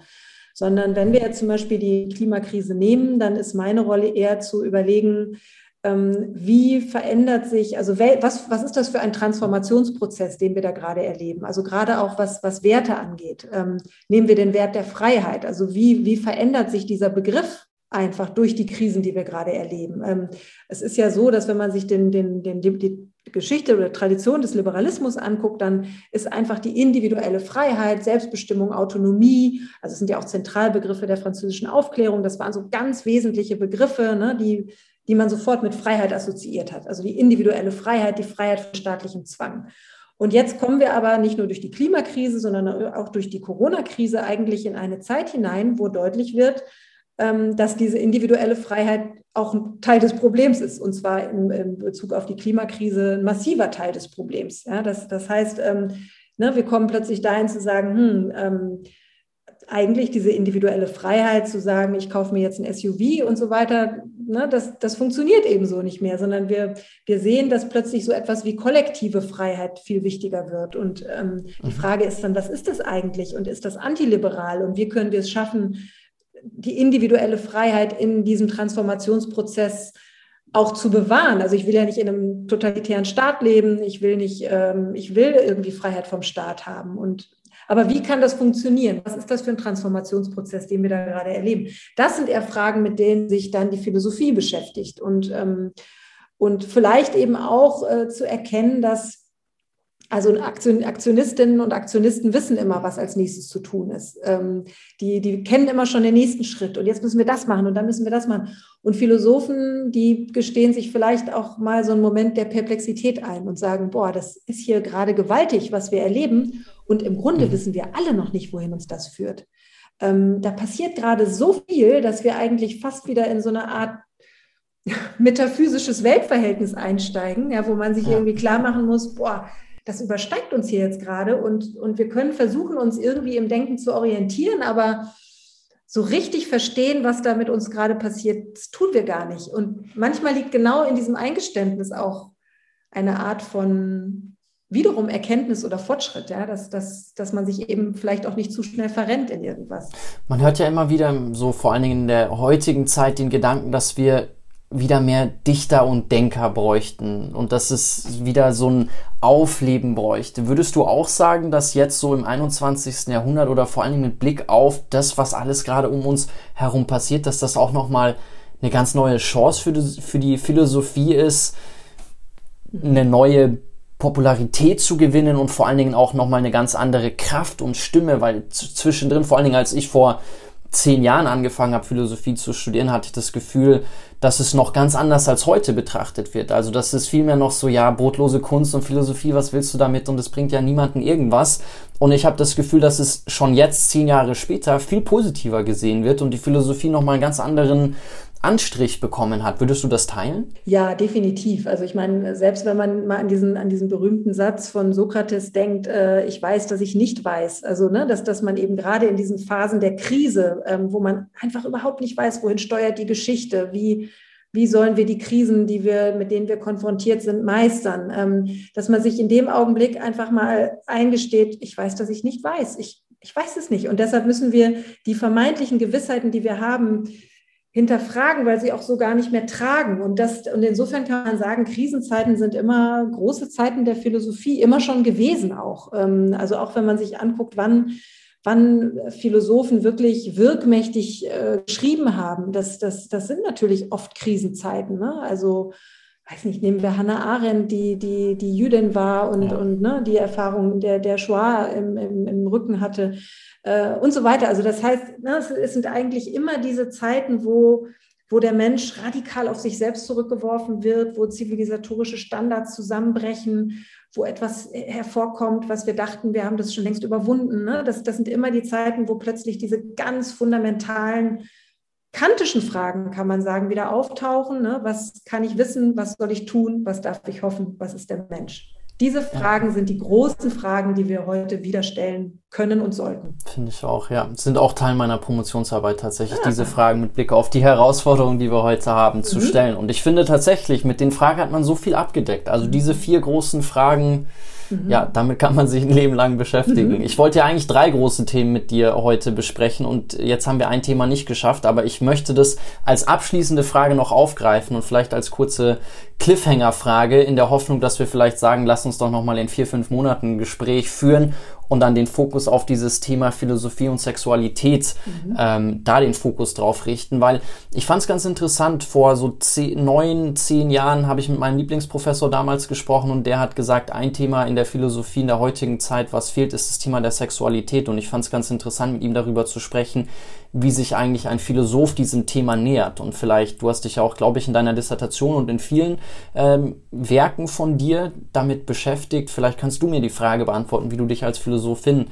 Sondern wenn wir jetzt zum Beispiel die Klimakrise nehmen, dann ist meine Rolle eher zu überlegen, ähm, wie verändert sich, also was, was ist das für ein Transformationsprozess, den wir da gerade erleben? Also gerade auch was, was Werte angeht. Ähm, nehmen wir den Wert der Freiheit. Also wie, wie verändert sich dieser Begriff einfach durch die Krisen, die wir gerade erleben? Ähm, es ist ja so, dass wenn man sich den, den, den, die Geschichte oder Tradition des Liberalismus anguckt, dann ist einfach die individuelle Freiheit, Selbstbestimmung, Autonomie, also es sind ja auch Zentralbegriffe der französischen Aufklärung, das waren so ganz wesentliche Begriffe, ne, die die man sofort mit Freiheit assoziiert hat. Also die individuelle Freiheit, die Freiheit von staatlichem Zwang. Und jetzt kommen wir aber nicht nur durch die Klimakrise, sondern auch durch die Corona-Krise eigentlich in eine Zeit hinein, wo deutlich wird, dass diese individuelle Freiheit auch ein Teil des Problems ist, und zwar in, Bezug auf die Klimakrise ein massiver Teil des Problems. Ja, das, das heißt, ähm, ne, wir kommen plötzlich dahin zu sagen, hm, ähm, eigentlich diese individuelle Freiheit zu sagen, ich kaufe mir jetzt ein SUV und so weiter, ne, das, das funktioniert eben so nicht mehr, sondern wir, wir sehen, dass plötzlich so etwas wie kollektive Freiheit viel wichtiger wird. Und ähm, die mhm. Frage ist dann, was ist das eigentlich und ist das antiliberal und wie können wir es schaffen, die individuelle Freiheit in diesem Transformationsprozess auch zu bewahren. Also ich will ja nicht in einem totalitären Staat leben, ich will nicht, ähm, ich will irgendwie Freiheit vom Staat haben. Und aber wie kann das funktionieren? Was ist das für ein Transformationsprozess, den wir da gerade erleben? Das sind eher Fragen, mit denen sich dann die Philosophie beschäftigt und, ähm, und vielleicht eben auch äh, zu erkennen, dass also Aktionistinnen und Aktionisten wissen immer, was als nächstes zu tun ist. Ähm, die, die kennen immer schon den nächsten Schritt und jetzt müssen wir das machen und dann müssen wir das machen. Und Philosophen, die gestehen sich vielleicht auch mal so einen Moment der Perplexität ein und sagen, boah, das ist hier gerade gewaltig, was wir erleben. Und im Grunde wissen wir alle noch nicht, wohin uns das führt. Ähm, da passiert gerade so viel, dass wir eigentlich fast wieder in so eine Art metaphysisches Weltverhältnis einsteigen, ja, wo man sich ja. irgendwie klar machen muss, boah, das übersteigt uns hier jetzt gerade und, und wir können versuchen, uns irgendwie im Denken zu orientieren, aber so richtig verstehen, was da mit uns gerade passiert, das tun wir gar nicht. Und manchmal liegt genau in diesem Eingeständnis auch eine Art von wiederum Erkenntnis oder Fortschritt, ja, dass, dass, dass man sich eben vielleicht auch nicht zu schnell verrennt in irgendwas. Man hört ja immer wieder so vor allen Dingen in der heutigen Zeit den Gedanken, dass wir wieder mehr Dichter und Denker bräuchten und dass es wieder so ein Aufleben bräuchte. Würdest du auch sagen, dass jetzt so im 21. Jahrhundert oder vor allem mit Blick auf das, was alles gerade um uns herum passiert, dass das auch nochmal eine ganz neue Chance für die, für die Philosophie ist, eine neue Popularität zu gewinnen und vor allen Dingen auch nochmal eine ganz andere Kraft und Stimme, weil zwischendrin, vor allen Dingen als ich vor zehn Jahren angefangen habe, Philosophie zu studieren, hatte ich das Gefühl, dass es noch ganz anders als heute betrachtet wird. Also dass es vielmehr noch so, ja, brotlose Kunst und Philosophie, was willst du damit? Und es bringt ja niemanden irgendwas. Und ich habe das Gefühl, dass es schon jetzt, zehn Jahre später, viel positiver gesehen wird und die Philosophie nochmal einen ganz anderen Anstrich bekommen hat. Würdest du das teilen? Ja, definitiv. Also ich meine, selbst wenn man mal an diesen, an diesen berühmten Satz von Sokrates denkt, äh, ich weiß, dass ich nicht weiß. Also, ne, dass, dass man eben gerade in diesen Phasen der Krise, ähm, wo man einfach überhaupt nicht weiß, wohin steuert die Geschichte, wie, wie sollen wir die Krisen, die wir, mit denen wir konfrontiert sind, meistern, ähm, dass man sich in dem Augenblick einfach mal eingesteht, ich weiß, dass ich nicht weiß. Ich, ich weiß es nicht. Und deshalb müssen wir die vermeintlichen Gewissheiten, die wir haben, hinterfragen, weil sie auch so gar nicht mehr tragen. Und, das, und insofern kann man sagen, Krisenzeiten sind immer große Zeiten der Philosophie, immer schon gewesen auch. Ähm, also auch wenn man sich anguckt, wann, wann Philosophen wirklich wirkmächtig äh, geschrieben haben, das, das, das sind natürlich oft Krisenzeiten. Ne? Also weiß nicht, nehmen wir Hannah Arendt, die, die, die Jüdin war und, ja. und ne, die Erfahrung der, der Shoah im, im, im Rücken hatte äh, und so weiter. Also das heißt, ne, es, es, sind eigentlich immer diese Zeiten, wo, wo der Mensch radikal auf sich selbst zurückgeworfen wird, wo zivilisatorische Standards zusammenbrechen, wo etwas hervorkommt, was wir dachten, wir haben das schon längst überwunden. Ne? Das, das sind immer die Zeiten, wo plötzlich diese ganz fundamentalen kantischen Fragen, kann man sagen, wieder auftauchen. Ne? Was kann ich wissen? Was soll ich tun? Was darf ich hoffen? Was ist der Mensch? Diese Fragen sind die großen Fragen, die wir heute wieder stellen können und sollten. Finde ich auch, ja. Sind auch Teil meiner Promotionsarbeit tatsächlich, ja. diese Fragen mit Blick auf die Herausforderungen, die wir heute haben, mhm. zu stellen. Und ich finde tatsächlich, mit den Fragen hat man so viel abgedeckt. Also diese vier großen Fragen, Mhm. Ja, damit kann man sich ein Leben lang beschäftigen. Mhm. Ich wollte ja eigentlich drei große Themen mit dir heute besprechen und jetzt haben wir ein Thema nicht geschafft, aber ich möchte das als abschließende Frage noch aufgreifen und vielleicht als kurze Cliffhanger-Frage in der Hoffnung, dass wir vielleicht sagen, lass uns doch nochmal in vier, fünf Monaten ein Gespräch führen und dann den Fokus auf dieses Thema Philosophie und Sexualität, mhm. ähm, da den Fokus drauf richten, weil ich fand es ganz interessant, vor so zehn, neun, zehn Jahren habe ich mit meinem Lieblingsprofessor damals gesprochen und der hat gesagt, ein Thema in der Philosophie in der heutigen Zeit, was fehlt, ist das Thema der Sexualität und ich fand es ganz interessant, mit ihm darüber zu sprechen, wie sich eigentlich ein Philosoph diesem Thema nähert. Und vielleicht, du hast dich ja auch, glaube ich, in deiner Dissertation und in vielen ähm, Werken von dir damit beschäftigt. Vielleicht kannst du mir die Frage beantworten, wie du dich als Philosophin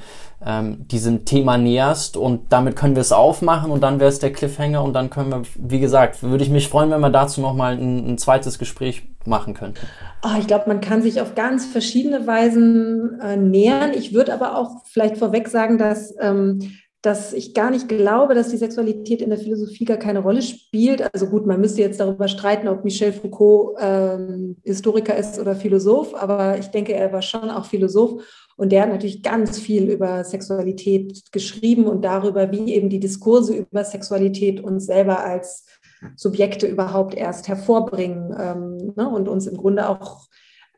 ähm, diesem Thema näherst. Und damit können wir es aufmachen und dann wäre es der Cliffhanger und dann können wir, wie gesagt, würde ich mich freuen, wenn wir dazu nochmal ein, ein zweites Gespräch machen könnten. Oh, ich glaube, man kann sich auf ganz verschiedene Weisen äh, nähern. Ich würde aber auch vielleicht vorweg sagen, dass ähm, dass ich gar nicht glaube, dass die Sexualität in der Philosophie gar keine Rolle spielt. Also gut, man müsste jetzt darüber streiten, ob Michel Foucault ähm, Historiker ist oder Philosoph, aber ich denke, er war schon auch Philosoph und der hat natürlich ganz viel über Sexualität geschrieben und darüber, wie eben die Diskurse über Sexualität uns selber als Subjekte überhaupt erst hervorbringen ähm, ne, und uns im Grunde auch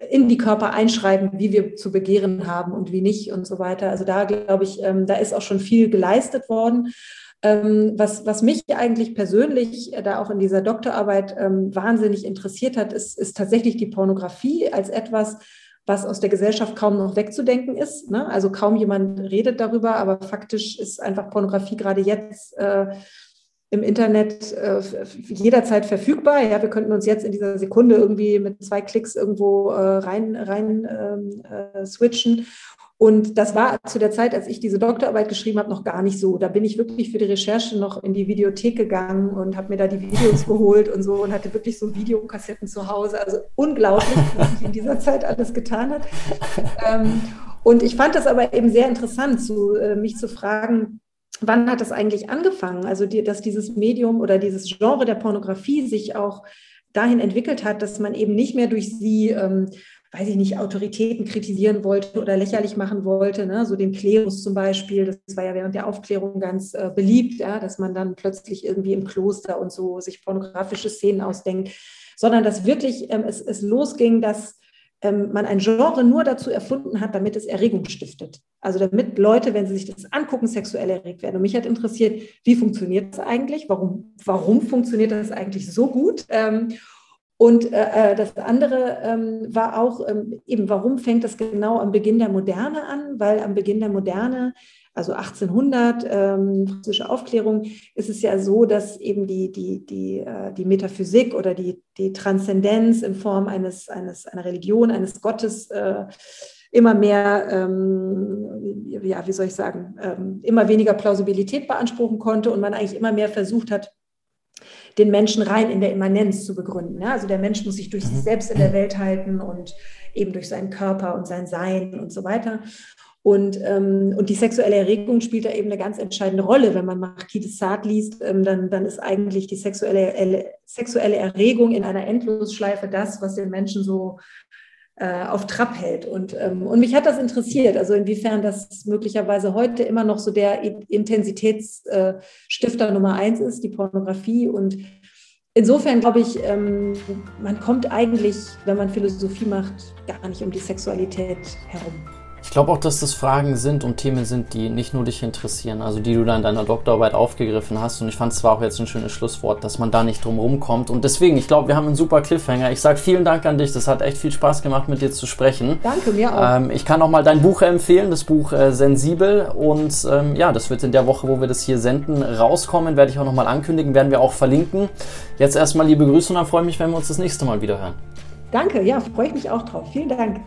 in die Körper einschreiben, wie wir zu begehren haben und wie nicht und so weiter. Also da glaube ich, ähm, da ist auch schon viel geleistet worden. Ähm, was, was mich eigentlich persönlich da auch in dieser Doktorarbeit ähm, wahnsinnig interessiert hat, ist, ist tatsächlich die Pornografie als etwas, was aus der Gesellschaft kaum noch wegzudenken ist. Ne? Also kaum jemand redet darüber, aber faktisch ist einfach Pornografie gerade jetzt äh, im Internet äh, jederzeit verfügbar. Ja, wir könnten uns jetzt in dieser Sekunde irgendwie mit zwei Klicks irgendwo äh, rein, rein ähm, äh, switchen. Und das war zu der Zeit, als ich diese Doktorarbeit geschrieben habe, noch gar nicht so. Da bin ich wirklich für die Recherche noch in die Videothek gegangen und habe mir da die Videos geholt und so und hatte wirklich so Videokassetten zu Hause. Also unglaublich, was sich in dieser Zeit alles getan hat. Ähm, und ich fand das aber eben sehr interessant, zu, äh, mich zu fragen, wann hat das eigentlich angefangen? Also, die, dass dieses Medium oder dieses Genre der Pornografie sich auch dahin entwickelt hat, dass man eben nicht mehr durch sie, ähm, weiß ich nicht, Autoritäten kritisieren wollte oder lächerlich machen wollte, ne? so den Klerus zum Beispiel. Das war ja während der Aufklärung ganz äh, beliebt, ja? dass man dann plötzlich irgendwie im Kloster und so sich pornografische Szenen ausdenkt, sondern dass wirklich ähm, es, es losging, dass ähm, man ein Genre nur dazu erfunden hat, damit es Erregung stiftet. Also damit Leute, wenn sie sich das angucken, sexuell erregt werden. Und mich hat interessiert, wie funktioniert das eigentlich? Warum, warum funktioniert das eigentlich so gut? Ähm, und äh, äh das andere ähm, war auch ähm, eben, warum fängt das genau am Beginn der Moderne an? Weil am Beginn der Moderne also 1800, ähm, französische Aufklärung, ist es ja so, dass eben die, die, die, äh, die Metaphysik oder die, die Transzendenz in Form eines, eines, einer Religion, eines Gottes äh, immer mehr, ähm, ja, wie soll ich sagen, ähm, immer weniger Plausibilität beanspruchen konnte und man eigentlich immer mehr versucht hat, den Menschen rein in der Immanenz zu begründen. Ja? Also der Mensch muss sich durch sich selbst in der Welt halten und eben durch seinen Körper und sein Sein und so weiter. Und, ähm, und die sexuelle Erregung spielt da eben eine ganz entscheidende Rolle. Wenn man Marquis de Sade liest, ähm, dann, dann ist eigentlich die sexuelle, sexuelle Erregung in einer Endlosschleife das, was den Menschen so äh, auf Trab hält. Und, ähm, und mich hat das interessiert, also inwiefern das möglicherweise heute immer noch so der Intensitätsstifter äh, Nummer eins ist, die Pornografie. Und insofern glaube ich, ähm, man kommt eigentlich, wenn man Philosophie macht, gar nicht um die Sexualität herum. Ich glaube auch, dass das Fragen sind und Themen sind, die nicht nur dich interessieren, also die du dann in deiner Doktorarbeit aufgegriffen hast. Und ich fand es zwar auch jetzt ein schönes Schlusswort, dass man da nicht drum rumkommt. Und deswegen, ich glaube, wir haben einen super Cliffhanger. Ich sage vielen Dank an dich. Das hat echt viel Spaß gemacht, mit dir zu sprechen. Danke, mir auch. Ähm, ich kann auch mal dein Buch empfehlen, das Buch äh, Sensibel. Und ähm, ja, das wird in der Woche, wo wir das hier senden, rauskommen. Werde ich auch nochmal ankündigen, werden wir auch verlinken. Jetzt erstmal liebe Grüße und dann freue ich mich, wenn wir uns das nächste Mal wieder hören. Danke, ja, freue ich mich auch drauf. Vielen Dank.